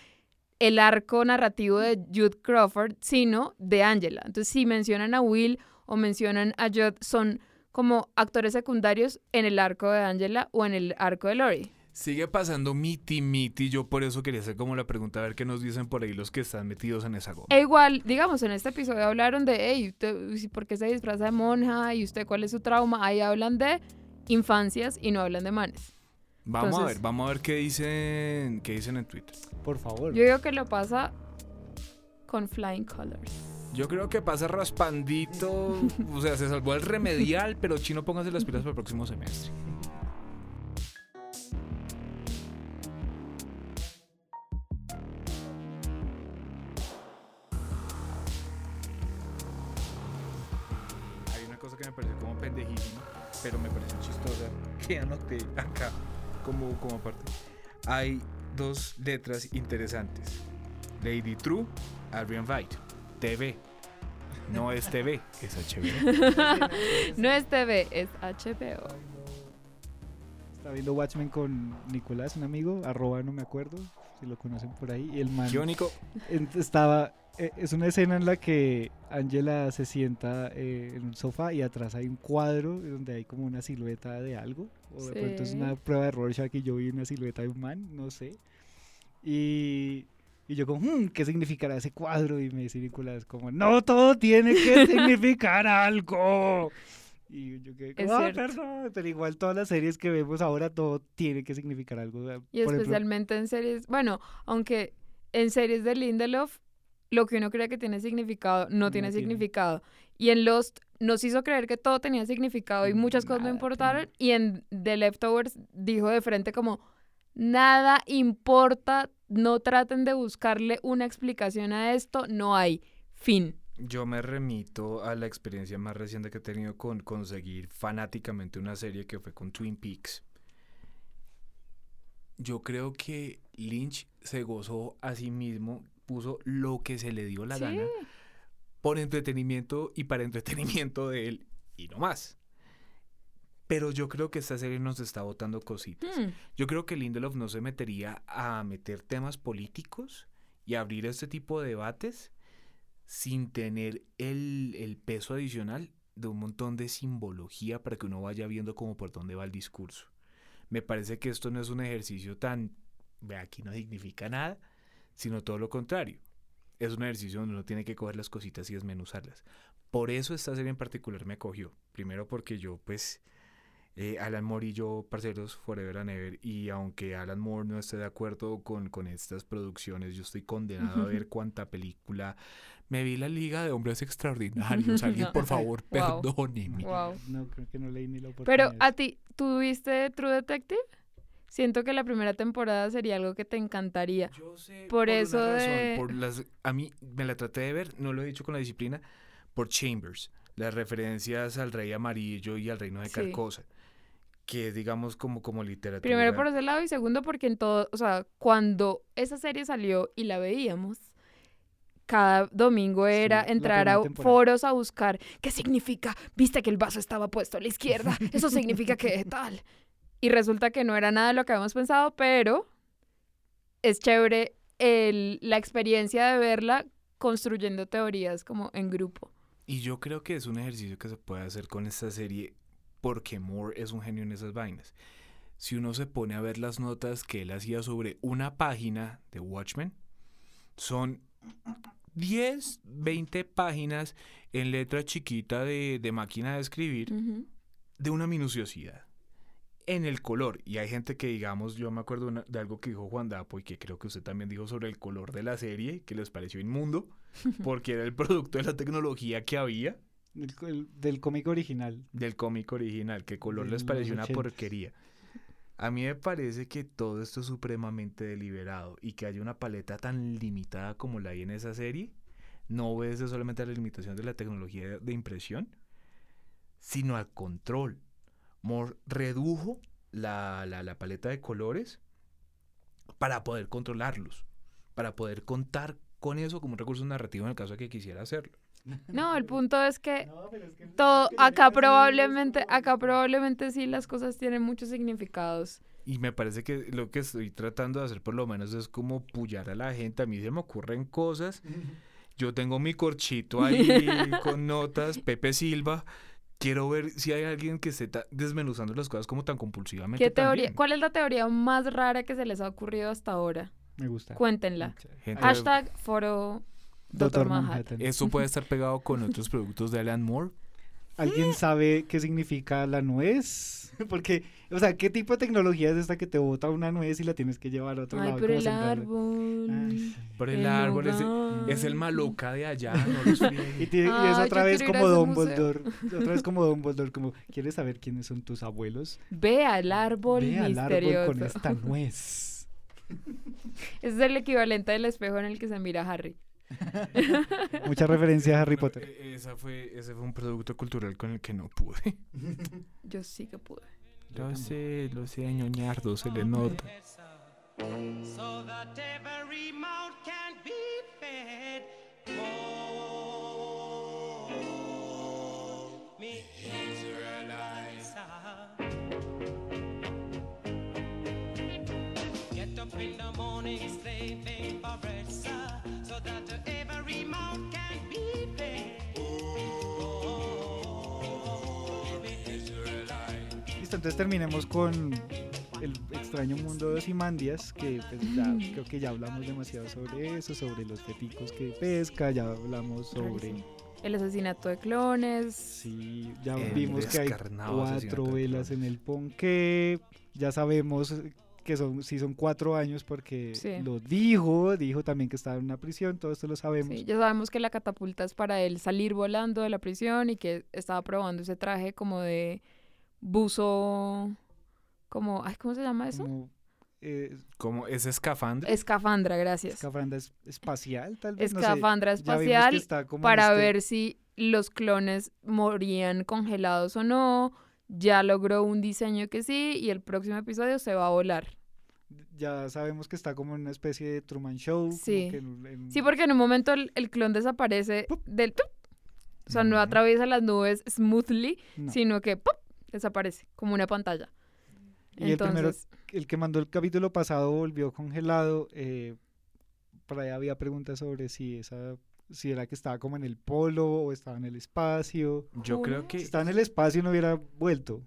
el arco narrativo de Jude Crawford, sino de Angela. Entonces, si mencionan a Will o mencionan a Jude, son como actores secundarios en el arco de Angela o en el arco de Lori. Sigue pasando miti miti. Yo por eso quería hacer como la pregunta, a ver qué nos dicen por ahí los que están metidos en esa goma. E igual, digamos, en este episodio hablaron de, hey, usted, ¿y ¿por qué se disfraza de monja? ¿Y usted cuál es su trauma? Ahí hablan de infancias y no hablan de manes. Vamos a ver, vamos a ver qué dicen, qué dicen en Twitter. Por favor. Yo digo que lo pasa con Flying Colors. Yo creo que pasa raspandito, o sea, se salvó el remedial, pero chino póngase las pilas para el próximo semestre. Pendejísima, pero me pareció chistosa, que anoté acá como, como aparte. Hay dos letras interesantes. Lady True, Adrian White. TV. No es TV, es HBO. No es TV, es HBO. Estaba viendo Watchmen con Nicolás, un amigo, arroba no me acuerdo, si lo conocen por ahí. Y el man Iónico. en- estaba... eh, Es una escena en la que Angela se sienta eh, en un sofá y atrás hay un cuadro donde hay como una silueta de algo. O de pronto es Sí. una prueba de Rorschach y yo vi una silueta de un man, no sé. Y, y yo como, "Hmm, ¿qué significará ese cuadro? Y me dice Nicolás como, no, todo tiene que significar algo. Y yo como, Es "Ah, perdón", pero igual todas las series que vemos ahora todo tiene que significar algo. Y Por ejemplo, especialmente en series, bueno, aunque en series de Lindelof, lo que uno cree que tiene significado no, No tiene tiene. significado. Y en Lost nos hizo creer que todo tenía significado y muchas cosas no importaron. Y en The Leftovers dijo de frente como, nada importa, no traten de buscarle una explicación a esto, no hay. Fin. Yo me remito a la experiencia más reciente que he tenido con conseguir fanáticamente una serie que fue con Twin Peaks. Yo creo que Lynch se gozó a sí mismo, puso lo que se le dio la Sí. gana por entretenimiento y para entretenimiento de él y no más. Pero yo creo que esta serie nos está botando cositas. Hmm. Yo creo que Lindelof no se metería a meter temas políticos y abrir este tipo de debates sin tener el, el peso adicional de un montón de simbología para que uno vaya viendo como por dónde va el discurso. Me parece que esto no es un ejercicio tan, aquí no significa nada, sino todo lo contrario. Es un ejercicio donde uno tiene que coger las cositas y desmenuzarlas. Por eso esta serie en particular me acogió. Primero porque yo, pues, eh, Alan Moore y yo, parceros, Forever and Ever, y aunque Alan Moore no esté de acuerdo con, con estas producciones, yo estoy condenado a ver cuánta película. Me vi la Liga de Hombres Extraordinarios. Alguien, No. por favor, Wow. perdóneme. Wow. No, creo que no leí ni la Pero oportunidad. a ti, ¿tú viste True Detective? Siento que la primera temporada sería algo que te encantaría. Yo sé, Por una eso de- por las, a mí me la traté de ver, no lo he dicho con la disciplina, por Chambers, las referencias al Rey Amarillo y al Reino de Sí. Carcosa, que es, digamos, como, como literatura. Primero por ese lado y segundo porque en todo, o sea, cuando esa serie salió y la veíamos, cada domingo era entrar a temporada. foros a buscar qué significa, viste que el vaso estaba puesto a la izquierda, eso significa que tal. Y resulta que no era nada de lo que habíamos pensado, pero es chévere el- la experiencia de verla construyendo teorías como en grupo. Y yo creo que es un ejercicio que se puede hacer con esta serie porque Moore es un genio en esas vainas. Si uno se pone a ver las notas que él hacía sobre una página de Watchmen, son 10, 20 páginas en letra chiquita de, de máquina de escribir de una minuciosidad en el color. Y hay gente que, digamos, yo me acuerdo una- de algo que dijo Juan Dapo y que creo que usted también dijo sobre el color de la serie, que les pareció inmundo, porque era el producto de la tecnología que había El- el- del cómic original. del cómic original, que color De les pareció una 80s. porquería. A mí me parece que todo esto es supremamente deliberado y que haya una paleta tan limitada como la hay en esa serie, no obedece solamente a la limitación de la tecnología de impresión, sino al control. Moore redujo la, la- la paleta de colores para poder controlarlos, para poder contar con eso como un recurso narrativo en el caso de que quisiera hacerlo. No, el punto es que No, pero es que todo que yo acá es probablemente como- acá probablemente sí las cosas tienen muchos significados. Y me parece que lo que estoy tratando de hacer por lo menos es como pullar a la gente. A mí se me ocurren cosas. Yo tengo mi corchito ahí con notas, Pepe Silva. Quiero ver si hay alguien que esté desmenuzando las cosas como tan compulsivamente. ¿Qué teoría? también. ¿Cuál es la teoría más rara que se les ha ocurrido hasta ahora? Me gusta. Cuéntenla. Gente, Hashtag foro Doctor Doctor Manhattan. Manhattan. Eso puede estar pegado con otros productos de Alan Moore. ¿Alguien sabe qué significa la nuez? Porque, o sea, ¿qué tipo de tecnología es esta que te bota una nuez y la tienes que llevar a otro Ay, lado? como el sembrarla? árbol. Ay. Por el, El árbol, es, el maluca de allá, no los Y, y es otra vez como Dumbledore. Otra vez como Dumbledore, como, ¿quieres saber quiénes son tus abuelos? Ve al árbol Ve al árbol misterioso. con esta nuez. Ese es el equivalente del espejo en el que se mira Harry. Mucha referencia a Harry No, Potter. e- Esa fue, ese fue un producto cultural con el que no pude. Yo sí que pude. Lo sé, lo sé, ñoñardo, se le nota. so that every mouth can be fed. Oh, Listo, entonces terminemos con el extraño mundo de Simandias, que pues ya creo que ya hablamos demasiado sobre eso, sobre los feticos que pesca, ya hablamos sobre... sí. El asesinato de clones. Sí, ya El vimos que hay cuatro velas en el ponqué, ya sabemos que son, sí son cuatro años porque Sí. lo dijo, dijo también que estaba en una prisión, todo esto lo sabemos. Sí, ya sabemos que la catapulta es para él salir volando de la prisión y que estaba probando ese traje como de buzo, como, ay, ¿cómo se llama eso? Como, eh, Como ese escafandra. Escafandra, gracias. escafandra es- espacial, tal vez. no sé. Escafandra espacial está como en para este- ver si los clones morían congelados o no. Ya logró un diseño que sí y el próximo episodio se va a volar. Ya sabemos que está como en una especie de Truman Show. Sí. que en- en- Sí, porque en un momento el, el clon desaparece ¡Pup! del... ¡tup! O sea, no atraviesa las nubes smoothly, no. sino que ¡pup! Desaparece como una pantalla. Y el primero, el que mandó el capítulo pasado volvió congelado. eh, por ahí había preguntas sobre si esa si era que estaba como en el polo o estaba en el espacio. Yo creo que Si estaba en el espacio no hubiera vuelto.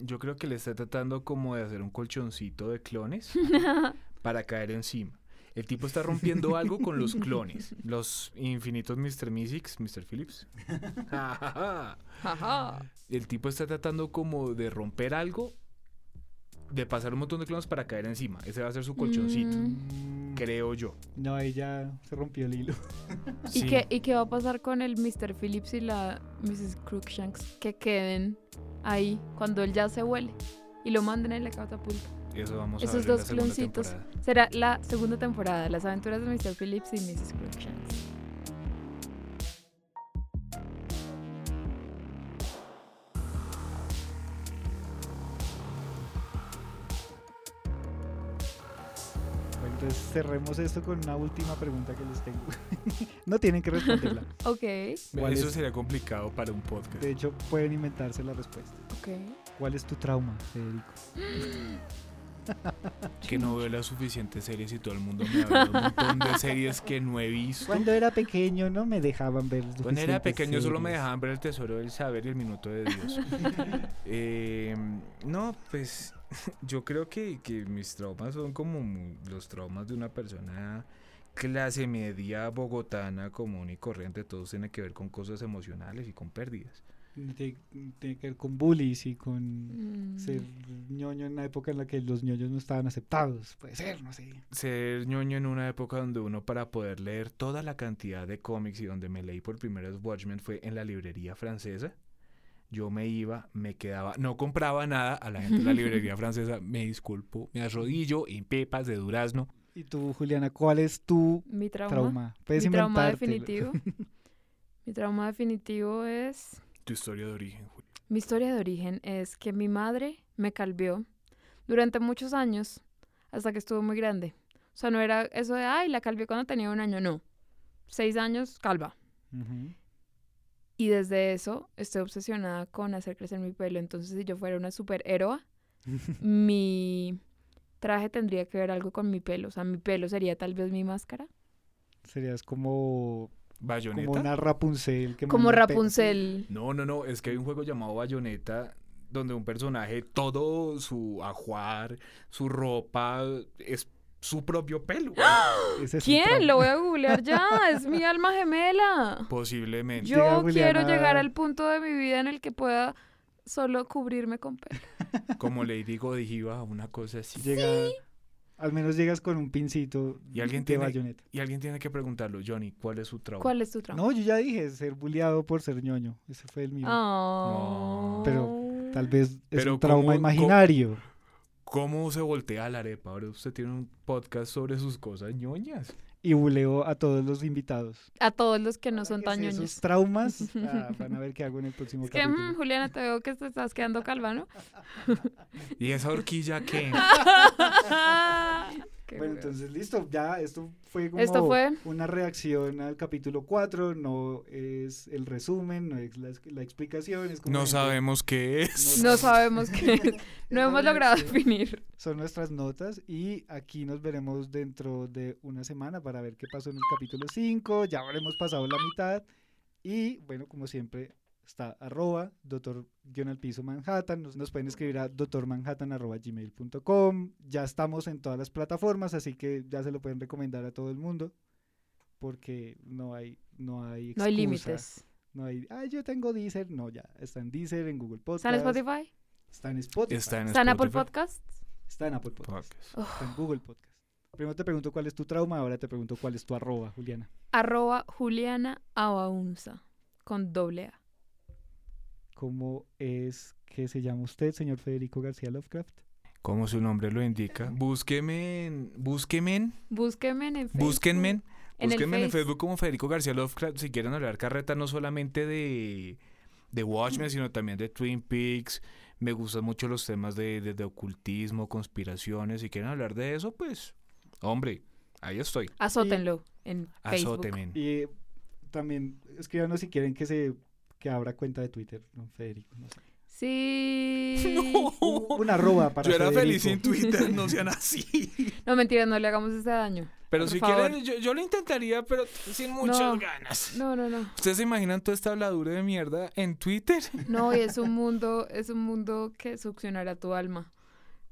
Yo creo que le está tratando como de hacer un colchoncito de clones para caer encima. El tipo está rompiendo algo con los clones. Los infinitos Mr. Mystics, Mr. Phillips. El tipo está tratando como de romper algo, de pasar un montón de clones para caer encima. Ese va a ser su colchoncito, Mm. Mm, creo yo. No, ahí ya se rompió el hilo. ¿Y, Sí. qué, ¿Y qué va a pasar con el Mr. Phillips y la Mrs. Crookshanks que queden ahí cuando él ya se huele y lo manden en la catapulta? Eso vamos a Esos ver en la dos segunda cloncitos. temporada. Será la segunda temporada, las aventuras de Mr. Phillips y Mrs. Crookshanks. Bueno, entonces cerremos esto con una última pregunta que les tengo. no tienen que responderla. Ok, ¿Cuál Eso es? sería complicado para un podcast. De hecho, pueden inventarse la respuesta. ok. ¿Cuál es tu trauma, Federico? Que no veo las suficientes series y todo el mundo me habla de un montón de series que no he visto. Cuando era pequeño no me dejaban ver Cuando era pequeño solo me dejaban ver el tesoro del saber y el minuto de Dios. Eh, no, pues yo creo que, que mis traumas son como los traumas de una persona clase media bogotana común y corriente. Todos tienen que ver con cosas emocionales y con pérdidas. Tiene, tiene que ver con bullies y con Mm. ser ñoño en una época en la que los ñoños no estaban aceptados. Puede ser, no sé. Ser ñoño en una época donde uno para poder leer toda la cantidad de cómics y donde me leí por primera vez Watchmen fue en la librería francesa. Yo me iba, me quedaba, no compraba nada a la gente de la librería francesa, me disculpo, me arrodillo en pepas de durazno. Y tú, Juliana, ¿cuál es tu Mi trauma. trauma? Puedes Mi trauma definitivo. Mi trauma definitivo es... Tu historia de origen, Julio. Mi historia de origen es que mi madre me calvió durante muchos años hasta que estuvo muy grande. O sea, no era eso de, ay, la calvió cuando tenía un año, no. Seis años, calva. Y desde eso estoy obsesionada con hacer crecer mi pelo. Entonces, si yo fuera una superhéroe, mi traje tendría que ver algo con mi pelo. O sea, mi pelo sería tal vez mi máscara. Serías como, ¿Bayonetta? como una Rapunzel. que Como. Rapunzel. No, no, no, es que hay un juego llamado Bayonetta donde un personaje, todo su ajuar, su ropa, es su propio pelo. Ese es ¿Quién? Lo voy a googlear ya. Es mi alma gemela. Posiblemente. Yo quiero llegar al punto de mi vida en el que pueda solo cubrirme con pelo. Como Lady Godiva, una cosa así. Llega, Al menos llegas con un pincito Y alguien de tiene- bayoneta. Y alguien tiene que preguntarlo, Johnny, ¿cuál es su trauma? ¿Cuál es tu trauma? No, yo ya dije, ser bulleado por ser ñoño. Ese fue el mío. Ah. Pero Tal vez es Pero un trauma ¿cómo- imaginario. ¿Cómo se voltea la arepa? Ahora usted tiene un podcast sobre sus cosas ñoñas. Y buleo a todos los invitados. A todos los que no son tan que sé ñoños. Esos traumas ah, van a ver qué hago en el próximo Es que, capítulo. mm, Juliana, te veo que te estás quedando calva, ¿no? ¿Y esa horquilla qué? Qué Bueno, entonces listo, ya esto fue como Esto fue- una reacción al capítulo 4, no es el resumen, no es la, la explicación, es como No gente- sabemos qué es. No sabemos qué es. No es hemos logrado definir. Son nuestras notas y aquí nos veremos dentro de una semana para ver qué pasó en el capítulo 5, ya habremos pasado la mitad y bueno, como siempre está arroba doctor guion al piso Manhattan, nos, nos pueden escribir a doctormanhattan arroba gmail.com, ya estamos en todas las plataformas, así que ya se lo pueden recomendar a todo el mundo porque no hay no hay No hay excusa, límites. no hay, ay yo tengo Deezer, no ya, está en Deezer, en Google Podcast, ¿Está en Spotify? está en Spotify, Está en ¿Está en Apple. Podcasts? está en Apple Podcast. Podcast. Está en Google Podcast. Primero te pregunto cuál es tu trauma, ahora te pregunto cuál es tu arroba, Juliana. Arroba Juliana Abaunza. Con doble A. ¿Cómo es que se llama usted, señor Federico García Lovecraft? Como su nombre lo indica. Búsqueme en... Búsqueme en... Búsquenme en Facebook. Búsquenme en... En el Búsquenme en Face. Facebook como Federico García Lovecraft si quieren hablar carreta no solamente de, de Watchmen, sino también de Twin Peaks. Me gustan mucho los temas de, de- de ocultismo, conspiraciones. Si quieren hablar de eso, pues, hombre, ahí estoy. Azótenlo en Facebook. Azóteme. Y también escríbanos si quieren que se que abra cuenta de Twitter, don Federico. No sé. Sí. Un, un arroba para Yo era Federico. feliz en Twitter, no sean así. No, mentira, no le hagamos ese daño. Pero Por si favor. quieren, yo, yo lo intentaría, pero sin muchas No. ganas. No, no, no. ¿Ustedes se imaginan toda esta habladura de mierda en Twitter? No, y es un mundo, es un mundo que succionará tu alma.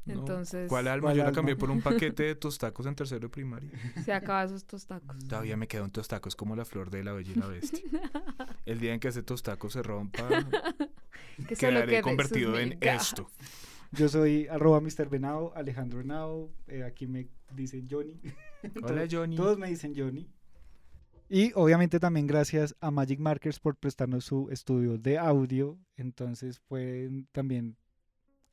No. Entonces, ¿Cuál alma? ¿Cuál yo la alma? cambié por un paquete de tostacos en tercero de primaria. se acaba esos tostacos. Todavía me quedan tostacos como la flor de la bella y la bestia. El día en que ese tostaco se rompa, Que quedaré quede convertido en esto. Yo soy arroba Mr. Venado, Alejandro Henao. eh, aquí me dicen Johnny. Hola, Johnny. Todos me dicen Johnny. Y obviamente también gracias a Magic Markers por prestarnos su estudio de audio. Entonces pueden también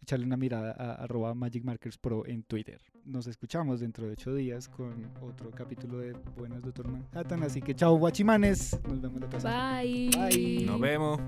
echarle una mirada a arroba Magic Markers Pro en Twitter. Nos escuchamos dentro de ocho días con otro capítulo de Buenas Doctor Manhattan. Así que chao guachimanes. Nos vemos la próxima. Bye. Bye. Nos vemos.